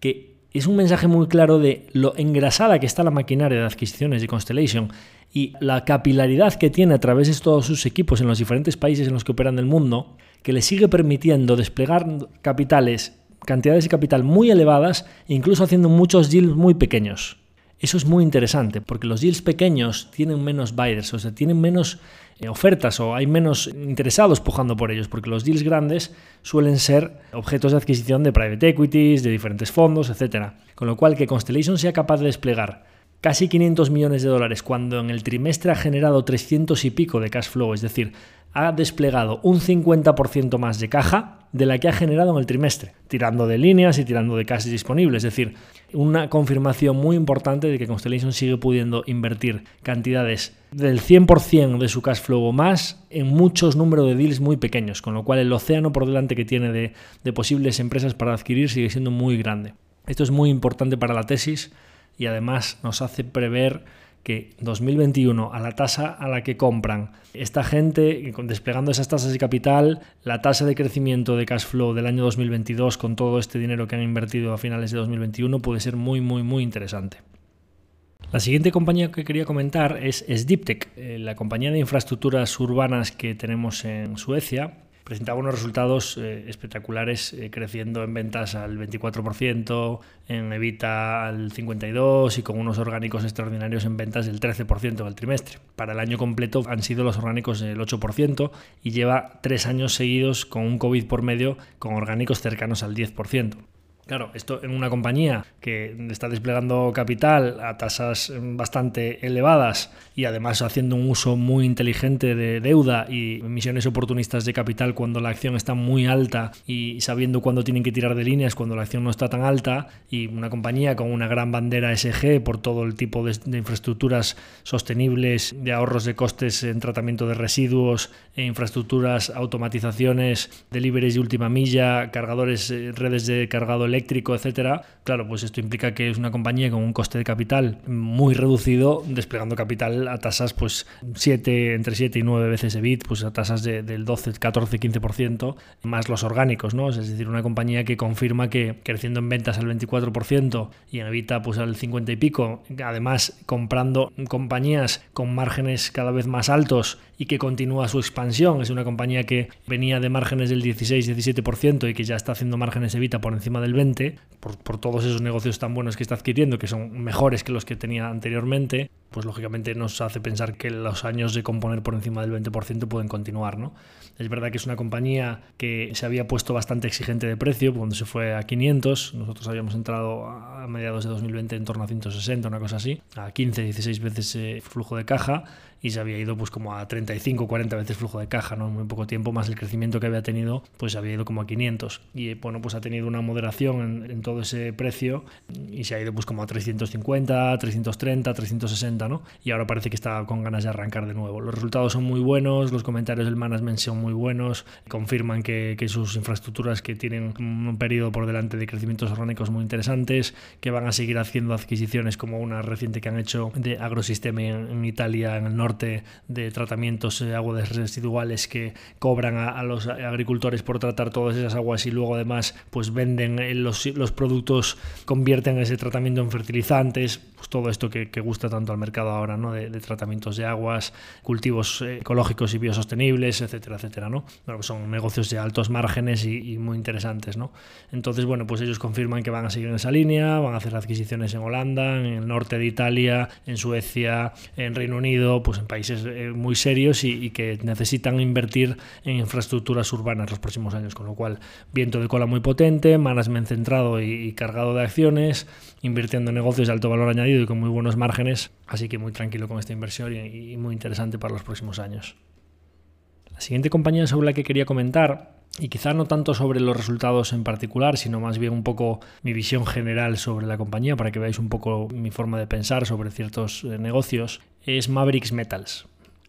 que es un mensaje muy claro de lo engrasada que está la maquinaria de adquisiciones de Constellation y la capilaridad que tiene a través de todos sus equipos en los diferentes países en los que operan el mundo, que le sigue permitiendo desplegar capitales, cantidades de capital muy elevadas, incluso haciendo muchos deals muy pequeños. Eso es muy interesante porque los deals pequeños tienen menos buyers, o sea, tienen menos eh, ofertas o hay menos interesados pujando por ellos, porque los deals grandes suelen ser objetos de adquisición de private equities, de diferentes fondos, etc. Con lo cual, que Constellation sea capaz de desplegar casi 500 millones de dólares cuando en el trimestre ha generado 300 y pico de cash flow, es decir, ha desplegado un 50% más de caja de la que ha generado en el trimestre, tirando de líneas y tirando de cash disponibles. Es decir, una confirmación muy importante de que Constellation sigue pudiendo invertir cantidades del 100% de su cash flow o más en muchos números de deals muy pequeños, con lo cual el océano por delante que tiene de, de posibles empresas para adquirir sigue siendo muy grande. Esto es muy importante para la tesis y además nos hace prever que 2021 a la tasa a la que compran esta gente, desplegando esas tasas de capital, la tasa de crecimiento de cash flow del año 2022 con todo este dinero que han invertido a finales de 2021 puede ser muy, muy, muy interesante. La siguiente compañía que quería comentar es, es eh, la compañía de infraestructuras urbanas que tenemos en Suecia presentaba unos resultados eh, espectaculares, eh, creciendo en ventas al 24%, en Evita al 52% y con unos orgánicos extraordinarios en ventas del 13% del trimestre. Para el año completo han sido los orgánicos del 8% y lleva tres años seguidos con un COVID por medio con orgánicos cercanos al 10%. Claro, esto en una compañía que está desplegando capital a tasas bastante elevadas y además haciendo un uso muy inteligente de deuda y emisiones oportunistas de capital cuando la acción está muy alta y sabiendo cuándo tienen que tirar de líneas cuando la acción no está tan alta y una compañía con una gran bandera SG por todo el tipo de, infraestructuras sostenibles, de ahorros de costes en tratamiento de residuos, e infraestructuras, automatizaciones, deliveries de última milla, cargadores, eh, redes de cargado eléctrico, eléctrico, etcétera, claro, pues esto implica que es una compañía con un coste de capital muy reducido, desplegando capital a tasas pues 7, entre 7 y 9 veces EBIT, pues a tasas del 12, 14, 15%, más los orgánicos, ¿no? Es decir, una compañía que confirma que creciendo en ventas al 24% y en EBITDA pues al 50 y pico, además comprando compañías con márgenes cada vez más altos y que continúa su expansión, es una compañía que venía de márgenes del 16-17% y que ya está haciendo márgenes EBITDA por encima del 20%, por, por, todos esos negocios tan buenos que está adquiriendo, que son mejores que los que tenía anteriormente, pues lógicamente nos hace pensar que los años de componer por encima del 20% pueden continuar. ¿no? Es verdad que es una compañía que se había puesto bastante exigente de precio cuando se fue a 500, nosotros habíamos entrado a mediados de 2020 en torno a 160, una cosa así, a 15, 16 veces flujo de caja y se había ido pues como a 35, 40 veces flujo de caja, ¿no? En muy poco tiempo, más el crecimiento que había tenido, pues había ido como a 500 y bueno, pues ha tenido una moderación en, todo ese precio y se ha ido pues como a 350, 330, 360, ¿no? Y ahora parece que está con ganas de arrancar de nuevo. Los resultados son muy buenos, los comentarios del management son muy buenos, confirman que, sus infraestructuras que tienen un periodo por delante de crecimientos orgánicos muy interesantes, que van a seguir haciendo adquisiciones como una reciente que han hecho de Agrosistema en Italia, en el norte de tratamientos de aguas residuales que cobran a, los agricultores por tratar todas esas aguas y luego además pues venden los, los productos, convierten ese tratamiento en fertilizantes, todo esto que, gusta tanto al mercado ahora, ¿no? De, tratamientos de aguas, cultivos eh, ecológicos y biosostenibles, etcétera, etcétera, ¿no? Bueno, pues son negocios de altos márgenes y, muy interesantes, ¿no? Entonces, bueno, pues ellos confirman que van a seguir en esa línea, van a hacer adquisiciones en Holanda, en el norte de Italia, en Suecia, en Reino Unido, pues en países eh, muy serios y, que necesitan invertir en infraestructuras urbanas los próximos años, con lo cual viento de cola muy potente, management centrado y, cargado de acciones, invirtiendo en negocios de alto valor añadido y con muy buenos márgenes, así que muy tranquilo con esta inversión y, y muy interesante para los próximos años. La siguiente compañía sobre la que quería comentar y quizá no tanto sobre los resultados en particular, sino más bien un poco mi visión general sobre la compañía para que veáis un poco mi forma de pensar sobre ciertos eh, negocios, es Mavericks Metals.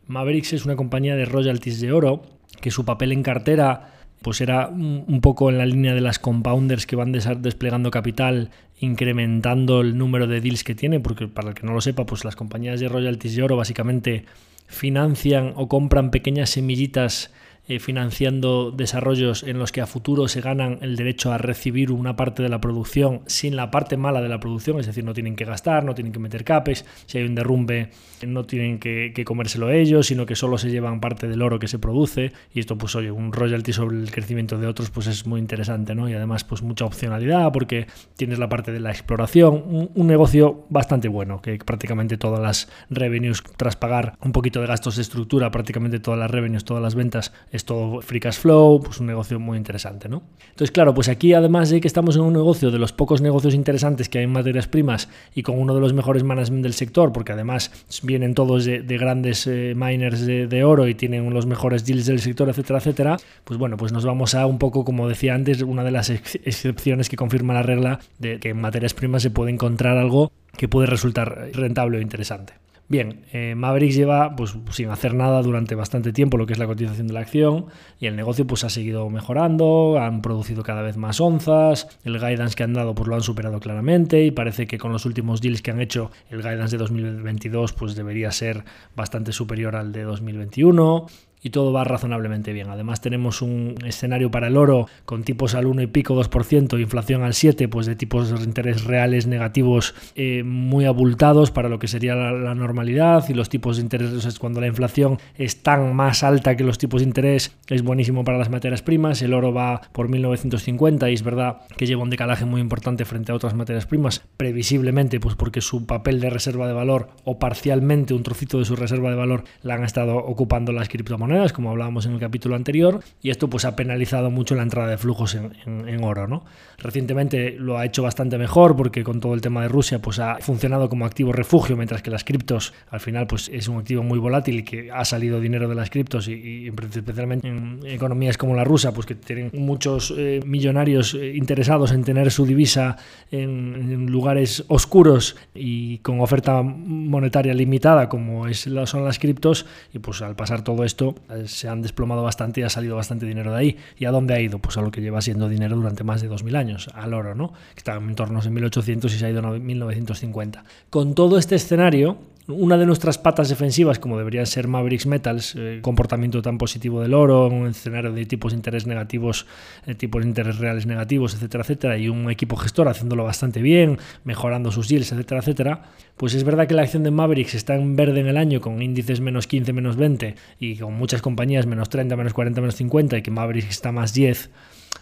Mavericks es una compañía de royalties de oro que su papel en cartera pues era un poco en la línea de las compounders que van desplegando capital, incrementando el número de deals que tiene, porque para el que no lo sepa, pues las compañías de royalties de oro básicamente financian o compran pequeñas semillitas eh, financiando desarrollos en los que a futuro se ganan el derecho a recibir una parte de la producción sin la parte mala de la producción, es decir, no tienen que gastar, no tienen que meter capes, si hay un derrumbe no tienen que, comérselo ellos, sino que solo se llevan parte del oro que se produce y esto pues oye, un royalty sobre el crecimiento de otros pues es muy interesante, ¿no? Y además pues mucha opcionalidad porque tienes la parte de la exploración, un, un negocio bastante bueno, que prácticamente todas las revenues tras pagar un poquito de gastos de estructura, prácticamente todas las revenues, todas las ventas, es todo free cash flow, pues un negocio muy interesante, ¿no? Entonces, claro, pues aquí además de que estamos en un negocio de los pocos negocios interesantes que hay en materias primas y con uno de los mejores management del sector, porque además vienen todos de, grandes eh, miners de, oro y tienen los mejores deals del sector, etcétera, etcétera, pues bueno, pues nos vamos a un poco, como decía antes, una de las excepciones que confirma la regla de que en materias primas se puede encontrar algo que puede resultar rentable o interesante. Bien, eh, Mavericks lleva pues, sin hacer nada durante bastante tiempo lo que es la cotización de la acción y el negocio pues, ha seguido mejorando, han producido cada vez más onzas, el guidance que han dado pues, lo han superado claramente y parece que con los últimos deals que han hecho el guidance de 2022 pues, debería ser bastante superior al de 2021 y todo va razonablemente bien. Además tenemos un escenario para el oro con tipos al 1 y pico 2%, inflación al 7, pues de tipos de interés reales negativos eh, muy abultados para lo que sería la, normalidad y los tipos de interés, cuando la inflación es tan más alta que los tipos de interés, es buenísimo para las materias primas. El oro va por 1950 y es verdad que lleva un decalaje muy importante frente a otras materias primas, previsiblemente pues porque su papel de reserva de valor o parcialmente un trocito de su reserva de valor la han estado ocupando las criptomonedas como hablábamos en el capítulo anterior, y esto pues ha penalizado mucho la entrada de flujos en, oro. ¿no? Recientemente lo ha hecho bastante mejor porque con todo el tema de Rusia pues ha funcionado como activo refugio, mientras que las criptos al final pues es un activo muy volátil y que ha salido dinero de las criptos y, especialmente en economías como la rusa, pues que tienen muchos eh, millonarios eh, interesados en tener su divisa en, lugares oscuros y con oferta monetaria limitada como es, son las criptos y pues al pasar todo esto se han desplomado bastante y ha salido bastante dinero de ahí. ¿Y a dónde ha ido? Pues a lo que lleva siendo dinero durante más de 2000 años, al oro, ¿no? Que estaba en torno a 1800 y se ha ido a 1950. Con todo este escenario, una de nuestras patas defensivas, como deberían ser Mavericks Metals, eh, comportamiento tan positivo del oro, un escenario de tipos de interés negativos, eh, tipos de interés reales negativos, etcétera, etcétera, y un equipo gestor haciéndolo bastante bien, mejorando sus yields, etcétera, etcétera, pues es verdad que la acción de Mavericks está en verde en el año con índices menos 15, menos 20 y con muchas compañías menos 30, menos 40, menos 50 y que Mavericks está más 10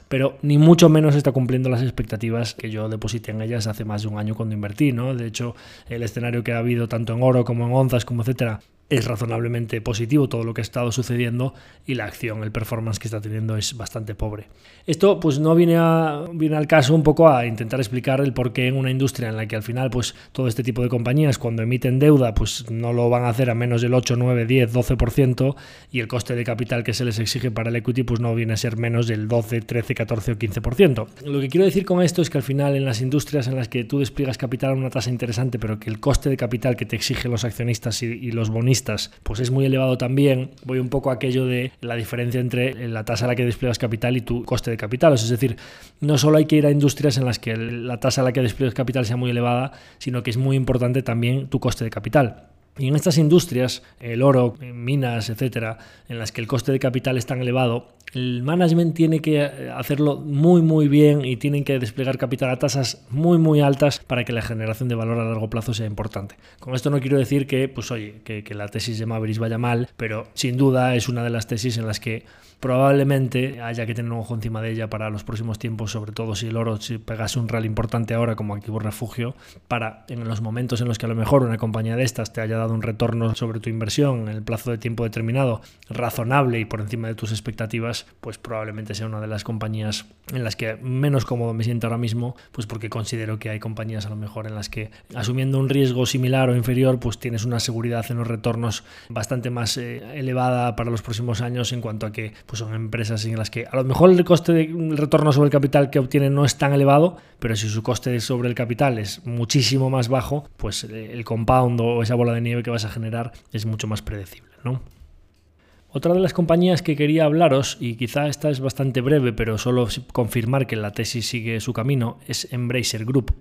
pero ni mucho menos está cumpliendo las expectativas que yo deposité en ellas hace más de un año cuando invertí, ¿no? De hecho, el escenario que ha habido tanto en oro como en onzas, como etcétera, es razonablemente positivo todo lo que ha estado sucediendo y la acción, el performance que está teniendo es bastante pobre. Esto pues no viene, a, viene al caso un poco a intentar explicar el por qué en una industria en la que al final pues todo este tipo de compañías cuando emiten deuda pues no lo van a hacer a menos del 8, 9, 10, 12% y el coste de capital que se les exige para el equity pues no viene a ser menos del 12, 13, 14 o 15%. Lo que quiero decir con esto es que al final en las industrias en las que tú despliegas capital a una tasa interesante pero que el coste de capital que te exigen los accionistas y, y los bonistas pues es muy elevado también. Voy un poco a aquello de la diferencia entre la tasa a la que despliegas capital y tu coste de capital. Es decir, no solo hay que ir a industrias en las que la tasa a la que despliegas capital sea muy elevada, sino que es muy importante también tu coste de capital. Y en estas industrias, el oro, minas, etcétera, en las que el coste de capital es tan elevado, el management tiene que eh, hacerlo muy muy bien y tienen que desplegar capital a tasas muy muy altas para que la generación de valor a largo plazo sea importante. Con esto no quiero decir que, pues oye, que, la tesis de Mavericks vaya mal, pero sin duda es una de las tesis en las que probablemente haya que tener un ojo encima de ella para los próximos tiempos, sobre todo si el oro si pegase un rally importante ahora como activo refugio, para en los momentos en los que a lo mejor una compañía de estas te haya dado un retorno sobre tu inversión en el plazo de tiempo determinado razonable y por encima de tus expectativas, pues probablemente sea una de las compañías en las que menos cómodo me siento ahora mismo, pues porque considero que hay compañías a lo mejor en las que asumiendo un riesgo similar o inferior, pues tienes una seguridad en los retornos bastante más eh, elevada para los próximos años en cuanto a que pues son empresas en las que a lo mejor el coste de retorno sobre el capital que obtienen no es tan elevado, pero si su coste sobre el capital es muchísimo más bajo, pues eh, el compound o esa bola de nieve que vas a generar es mucho más predecible, ¿no? Otra de las compañías que quería hablaros, y quizá esta es bastante breve, pero solo confirmar que la tesis sigue su camino, es Embracer Group.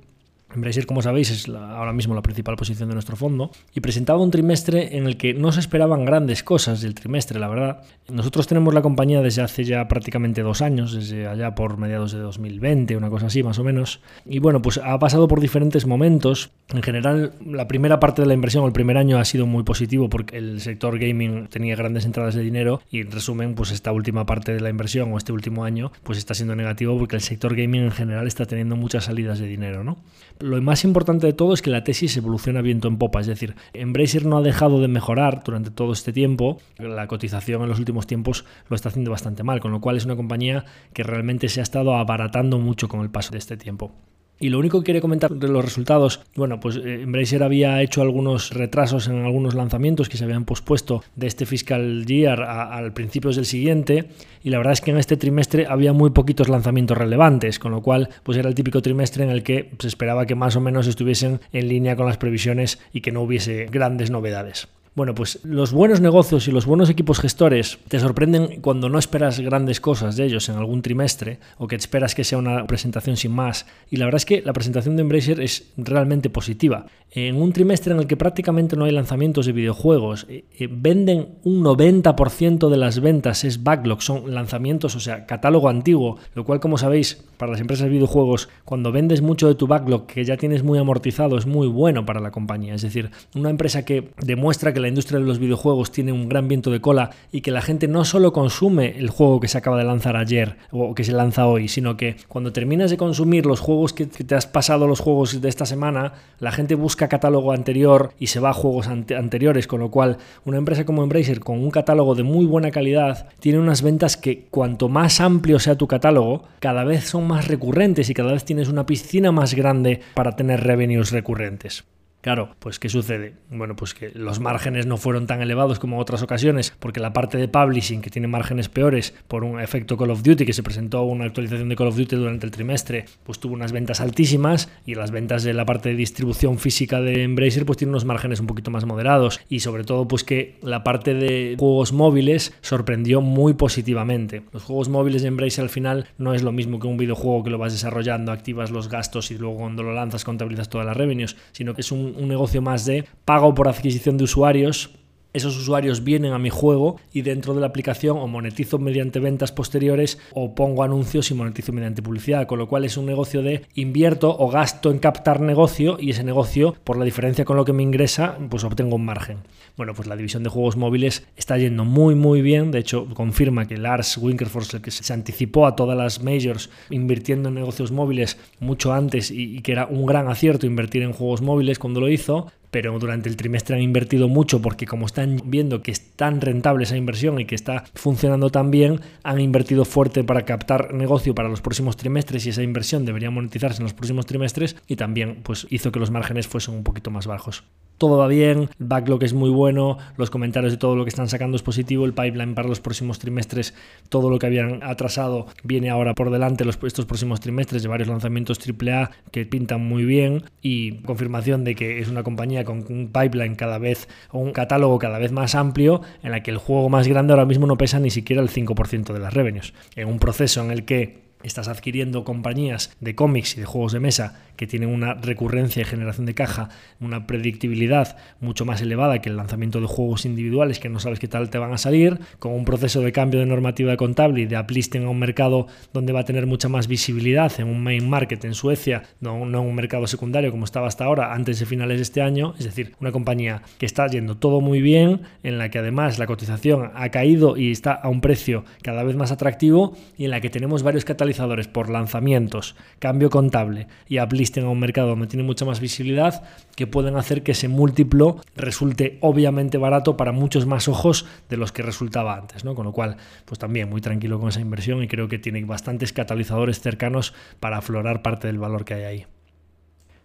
Embracer, como sabéis, es ahora mismo la principal posición de nuestro fondo y presentaba un trimestre en el que no se esperaban grandes cosas del trimestre, la verdad. Nosotros tenemos la compañía desde hace ya prácticamente dos años, desde allá por mediados de 2020, una cosa así más o menos. Y bueno, pues ha pasado por diferentes momentos. En general, la primera parte de la inversión, el primer año, ha sido muy positivo porque el sector gaming tenía grandes entradas de dinero y en resumen, pues esta última parte de la inversión o este último año, pues está siendo negativo porque el sector gaming en general está teniendo muchas salidas de dinero, ¿no? Lo más importante de todo es que la tesis evoluciona viento en popa, es decir, Embracer no ha dejado de mejorar durante todo este tiempo, la cotización en los últimos tiempos lo está haciendo bastante mal, con lo cual es una compañía que realmente se ha estado abaratando mucho con el paso de este tiempo. Y lo único que quiere comentar de los resultados, bueno, pues eh, Embracer había hecho algunos retrasos en algunos lanzamientos que se habían pospuesto de este fiscal year al principios del siguiente y la verdad es que en este trimestre había muy poquitos lanzamientos relevantes, con lo cual pues era el típico trimestre en el que se esperaba que más o menos estuviesen en línea con las previsiones y que no hubiese grandes novedades. Bueno, pues los buenos negocios y los buenos equipos gestores te sorprenden cuando no esperas grandes cosas de ellos en algún trimestre o que esperas que sea una presentación sin más. Y la verdad es que la presentación de Embracer es realmente positiva. En un trimestre en el que prácticamente no hay lanzamientos de videojuegos, eh, eh, venden un 90% de las ventas, es backlog, son lanzamientos, o sea, catálogo antiguo, lo cual como sabéis, para las empresas de videojuegos, cuando vendes mucho de tu backlog que ya tienes muy amortizado, es muy bueno para la compañía. Es decir, una empresa que demuestra que la industria de los videojuegos tiene un gran viento de cola y que la gente no solo consume el juego que se acaba de lanzar ayer o que se lanza hoy, sino que cuando terminas de consumir los juegos que te has pasado, los juegos de esta semana, la gente busca catálogo anterior y se va a juegos anteriores, con lo cual una empresa como Embracer con un catálogo de muy buena calidad tiene unas ventas que cuanto más amplio sea tu catálogo, cada vez son más recurrentes y cada vez tienes una piscina más grande para tener revenues recurrentes. Claro, pues ¿qué sucede? Bueno, pues que los márgenes no fueron tan elevados como en otras ocasiones, porque la parte de publishing, que tiene márgenes peores por un efecto Call of Duty, que se presentó una actualización de Call of Duty durante el trimestre, pues tuvo unas ventas altísimas y las ventas de la parte de distribución física de Embracer pues tiene unos márgenes un poquito más moderados y sobre todo pues que la parte de juegos móviles sorprendió muy positivamente. Los juegos móviles de Embracer al final no es lo mismo que un videojuego que lo vas desarrollando, activas los gastos y luego cuando lo lanzas contabilizas todas las revenues, sino que es un un negocio más de pago por adquisición de usuarios esos usuarios vienen a mi juego y dentro de la aplicación o monetizo mediante ventas posteriores o pongo anuncios y monetizo mediante publicidad, con lo cual es un negocio de invierto o gasto en captar negocio y ese negocio, por la diferencia con lo que me ingresa, pues obtengo un margen. Bueno, pues la división de juegos móviles está yendo muy muy bien, de hecho confirma que Lars Winkerforce, el que se anticipó a todas las majors invirtiendo en negocios móviles mucho antes y que era un gran acierto invertir en juegos móviles cuando lo hizo, pero durante el trimestre han invertido mucho porque como están viendo que es tan rentable esa inversión y que está funcionando tan bien, han invertido fuerte para captar negocio para los próximos trimestres y esa inversión debería monetizarse en los próximos trimestres y también pues hizo que los márgenes fuesen un poquito más bajos todo va bien, el backlog es muy bueno, los comentarios de todo lo que están sacando es positivo, el pipeline para los próximos trimestres, todo lo que habían atrasado viene ahora por delante estos próximos trimestres de varios lanzamientos AAA que pintan muy bien y confirmación de que es una compañía con un pipeline cada vez o un catálogo cada vez más amplio en la que el juego más grande ahora mismo no pesa ni siquiera el 5% de las revenues. En un proceso en el que estás adquiriendo compañías de cómics y de juegos de mesa que tienen una recurrencia y generación de caja, una predictibilidad mucho más elevada que el lanzamiento de juegos individuales que no sabes qué tal te van a salir, con un proceso de cambio de normativa contable y de uplisting a un mercado donde va a tener mucha más visibilidad en un main market en Suecia, no, no en un mercado secundario como estaba hasta ahora, antes de finales de este año, es decir, una compañía que está yendo todo muy bien, en la que además la cotización ha caído y está a un precio cada vez más atractivo y en la que tenemos varios catalizadores por lanzamientos, cambio contable y uplisting a un mercado donde tiene mucha más visibilidad, que pueden hacer que ese múltiplo resulte obviamente barato para muchos más ojos de los que resultaba antes, ¿no? Con lo cual, pues también muy tranquilo con esa inversión y creo que tiene bastantes catalizadores cercanos para aflorar parte del valor que hay ahí.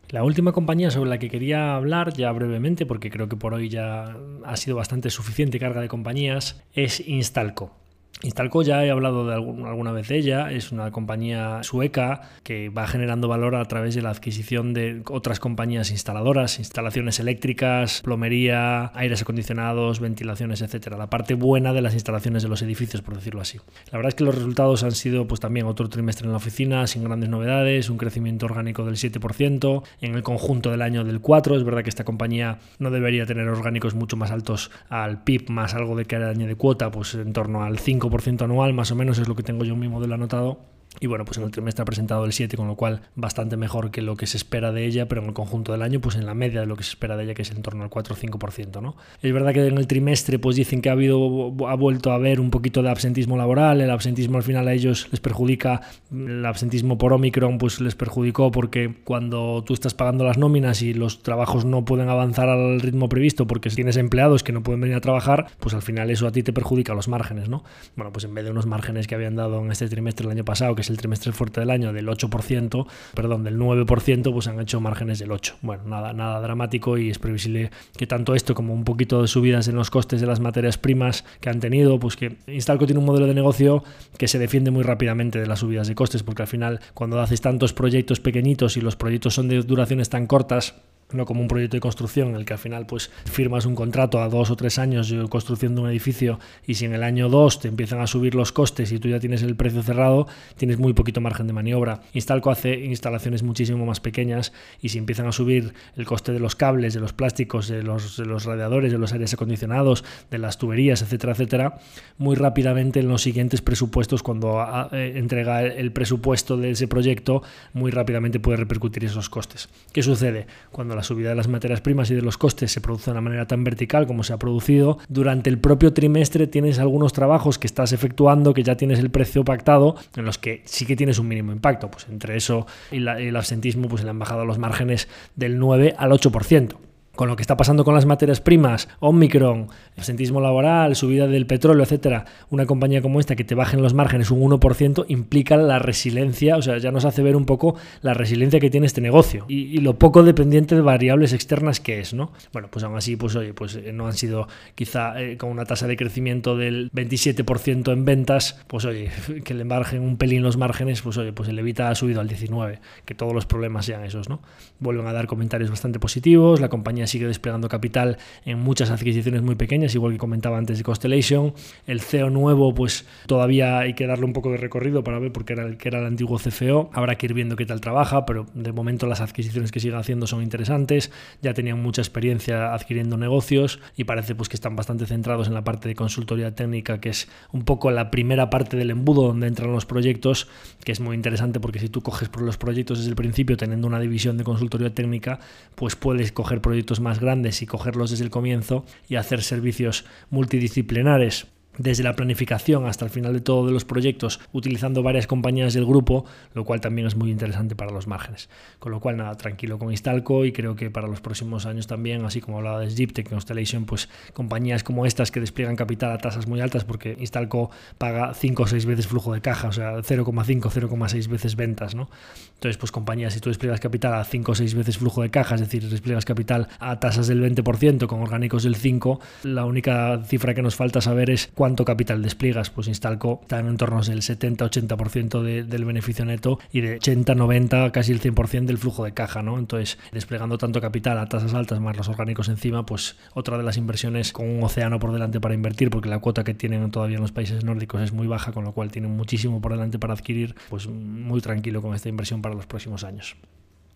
La última compañía sobre la que quería hablar, ya brevemente, porque creo que por hoy ya ha sido bastante suficiente carga de compañías, es Instalco. Instalco ya he hablado de alguna vez de ella, es una compañía sueca que va generando valor a través de la adquisición de otras compañías instaladoras, instalaciones eléctricas, plomería, aires acondicionados, ventilaciones, etcétera. La parte buena de las instalaciones de los edificios, por decirlo así. La verdad es que los resultados han sido pues también otro trimestre en la oficina sin grandes novedades, un crecimiento orgánico del 7%, en el conjunto del año del 4. Es verdad que esta compañía no debería tener orgánicos mucho más altos al PIB más algo de cada año de cuota, pues en torno al 5 ciento anual, más o menos es lo que tengo yo en mi modelo anotado y bueno, pues en el trimestre ha presentado el 7, con lo cual bastante mejor que lo que se espera de ella, pero en el conjunto del año, pues en la media de lo que se espera de ella, que es en torno al 4 o 5%. ¿no? Es verdad que en el trimestre pues dicen que ha, habido, ha vuelto a haber un poquito de absentismo laboral, el absentismo al final a ellos les perjudica, el absentismo por Omicron pues les perjudicó porque cuando tú estás pagando las nóminas y los trabajos no pueden avanzar al ritmo previsto porque tienes empleados que no pueden venir a trabajar, pues al final eso a ti te perjudica los márgenes. ¿no? Bueno, pues en vez de unos márgenes que habían dado en este trimestre el año pasado, que es el trimestre fuerte del año del 8%, perdón, del 9%, pues han hecho márgenes del 8%. Bueno, nada, nada dramático y es previsible que tanto esto como un poquito de subidas en los costes de las materias primas que han tenido, pues que Instalco tiene un modelo de negocio que se defiende muy rápidamente de las subidas de costes, porque al final cuando haces tantos proyectos pequeñitos y los proyectos son de duraciones tan cortas, no como un proyecto de construcción en el que al final pues firmas un contrato a dos o tres años de construcción de un edificio y si en el año dos te empiezan a subir los costes y tú ya tienes el precio cerrado, tienes muy poquito margen de maniobra. Instalco hace instalaciones muchísimo más pequeñas y si empiezan a subir el coste de los cables, de los plásticos, de los, radiadores, de los aires acondicionados, de las tuberías, etcétera, etcétera, muy rápidamente en los siguientes presupuestos, cuando eh, entrega el presupuesto de ese proyecto, muy rápidamente puede repercutir esos costes. ¿Qué sucede? Cuando la subida de las materias primas y de los costes se produce de una manera tan vertical como se ha producido, durante el propio trimestre tienes algunos trabajos que estás efectuando, que ya tienes el precio pactado, en los que sí que tienes un mínimo impacto. Pues entre eso y, el absentismo, pues le han bajado los márgenes del 9 al 8% con lo que está pasando con las materias primas, Omicron, absentismo laboral, subida del petróleo, etcétera, una compañía como esta que te bajen los márgenes un 1% implica la resiliencia, o sea, ya nos hace ver un poco la resiliencia que tiene este negocio y, lo poco dependiente de variables externas que es, ¿no? Bueno, pues aún así, pues oye, pues eh, no han sido quizá eh, con una tasa de crecimiento del 27% en ventas, pues oye, que le embargen un pelín los márgenes, pues oye, pues el Evita ha subido al 19, que todos los problemas sean esos, ¿no? Vuelven a dar comentarios bastante positivos, la compañía sigue desplegando capital en muchas adquisiciones muy pequeñas, igual que comentaba antes de Constellation. El CEO nuevo, pues todavía hay que darle un poco de recorrido para ver porque era el que era el antiguo CFO. Habrá que ir viendo qué tal trabaja, pero de momento las adquisiciones que sigue haciendo son interesantes. Ya tenían mucha experiencia adquiriendo negocios y parece pues que están bastante centrados en la parte de consultoría técnica, que es un poco la primera parte del embudo donde entran los proyectos, que es muy interesante porque si tú coges por los proyectos desde el principio teniendo una división de consultoría técnica, pues puedes coger proyectos más grandes y cogerlos desde el comienzo y hacer servicios multidisciplinares desde la planificación hasta el final de todos los proyectos utilizando varias compañías del grupo, lo cual también es muy interesante para los márgenes. Con lo cual, nada, tranquilo con Instalco y creo que para los próximos años también, así como hablaba de Ziptec, Constellation, pues compañías como estas que despliegan capital a tasas muy altas porque Instalco paga 5 o 6 veces flujo de caja, o sea, 0,5, 0,6 veces ventas, ¿no? Entonces, pues compañías, si tú despliegas capital a 5 o 6 veces flujo de caja, es decir, despliegas capital a tasas del 20% con orgánicos del 5, la única cifra que nos falta saber es cuánto cuánto capital despliegas, pues Instalco está en torno del 70-80% del beneficio neto y de 80-90 casi el 100% del flujo de caja, ¿no? Entonces, desplegando tanto capital a tasas altas más los orgánicos encima, pues otra de las inversiones con un océano por delante para invertir, porque la cuota que tienen todavía en los países nórdicos es muy baja, con lo cual tienen muchísimo por delante para adquirir, pues muy tranquilo con esta inversión para los próximos años.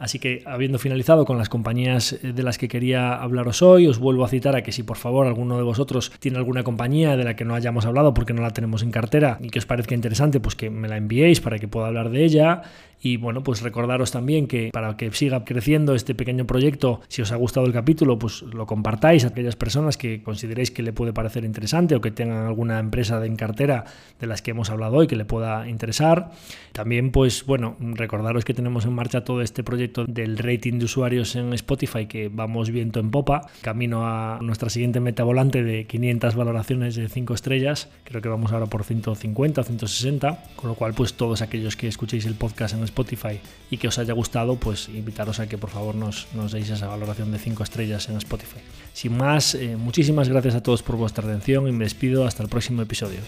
Así que, habiendo finalizado con las compañías eh, de las que quería hablaros hoy, os vuelvo a citar a que si por favor alguno de vosotros tiene alguna compañía de la que no hayamos hablado porque no la tenemos en cartera y que os parezca interesante, pues que me la enviéis para que pueda hablar de ella. Y bueno, pues recordaros también que para que siga creciendo este pequeño proyecto, si os ha gustado el capítulo, pues lo compartáis a aquellas personas que consideréis que le puede parecer interesante o que tengan alguna empresa en cartera de las que hemos hablado hoy que le pueda interesar. También, pues bueno, recordaros que tenemos en marcha todo este proyecto del rating de usuarios en Spotify que vamos viento en popa, camino a nuestra siguiente meta volante de 500 valoraciones de 5 estrellas. Creo que vamos ahora por 150 o 160, con lo cual pues todos aquellos que escuchéis el podcast en Spotify y que os haya gustado, pues invitaros a que por favor nos, nos deis esa valoración de 5 estrellas en Spotify. Sin más, eh, muchísimas gracias a todos por vuestra atención y me despido hasta el próximo episodio.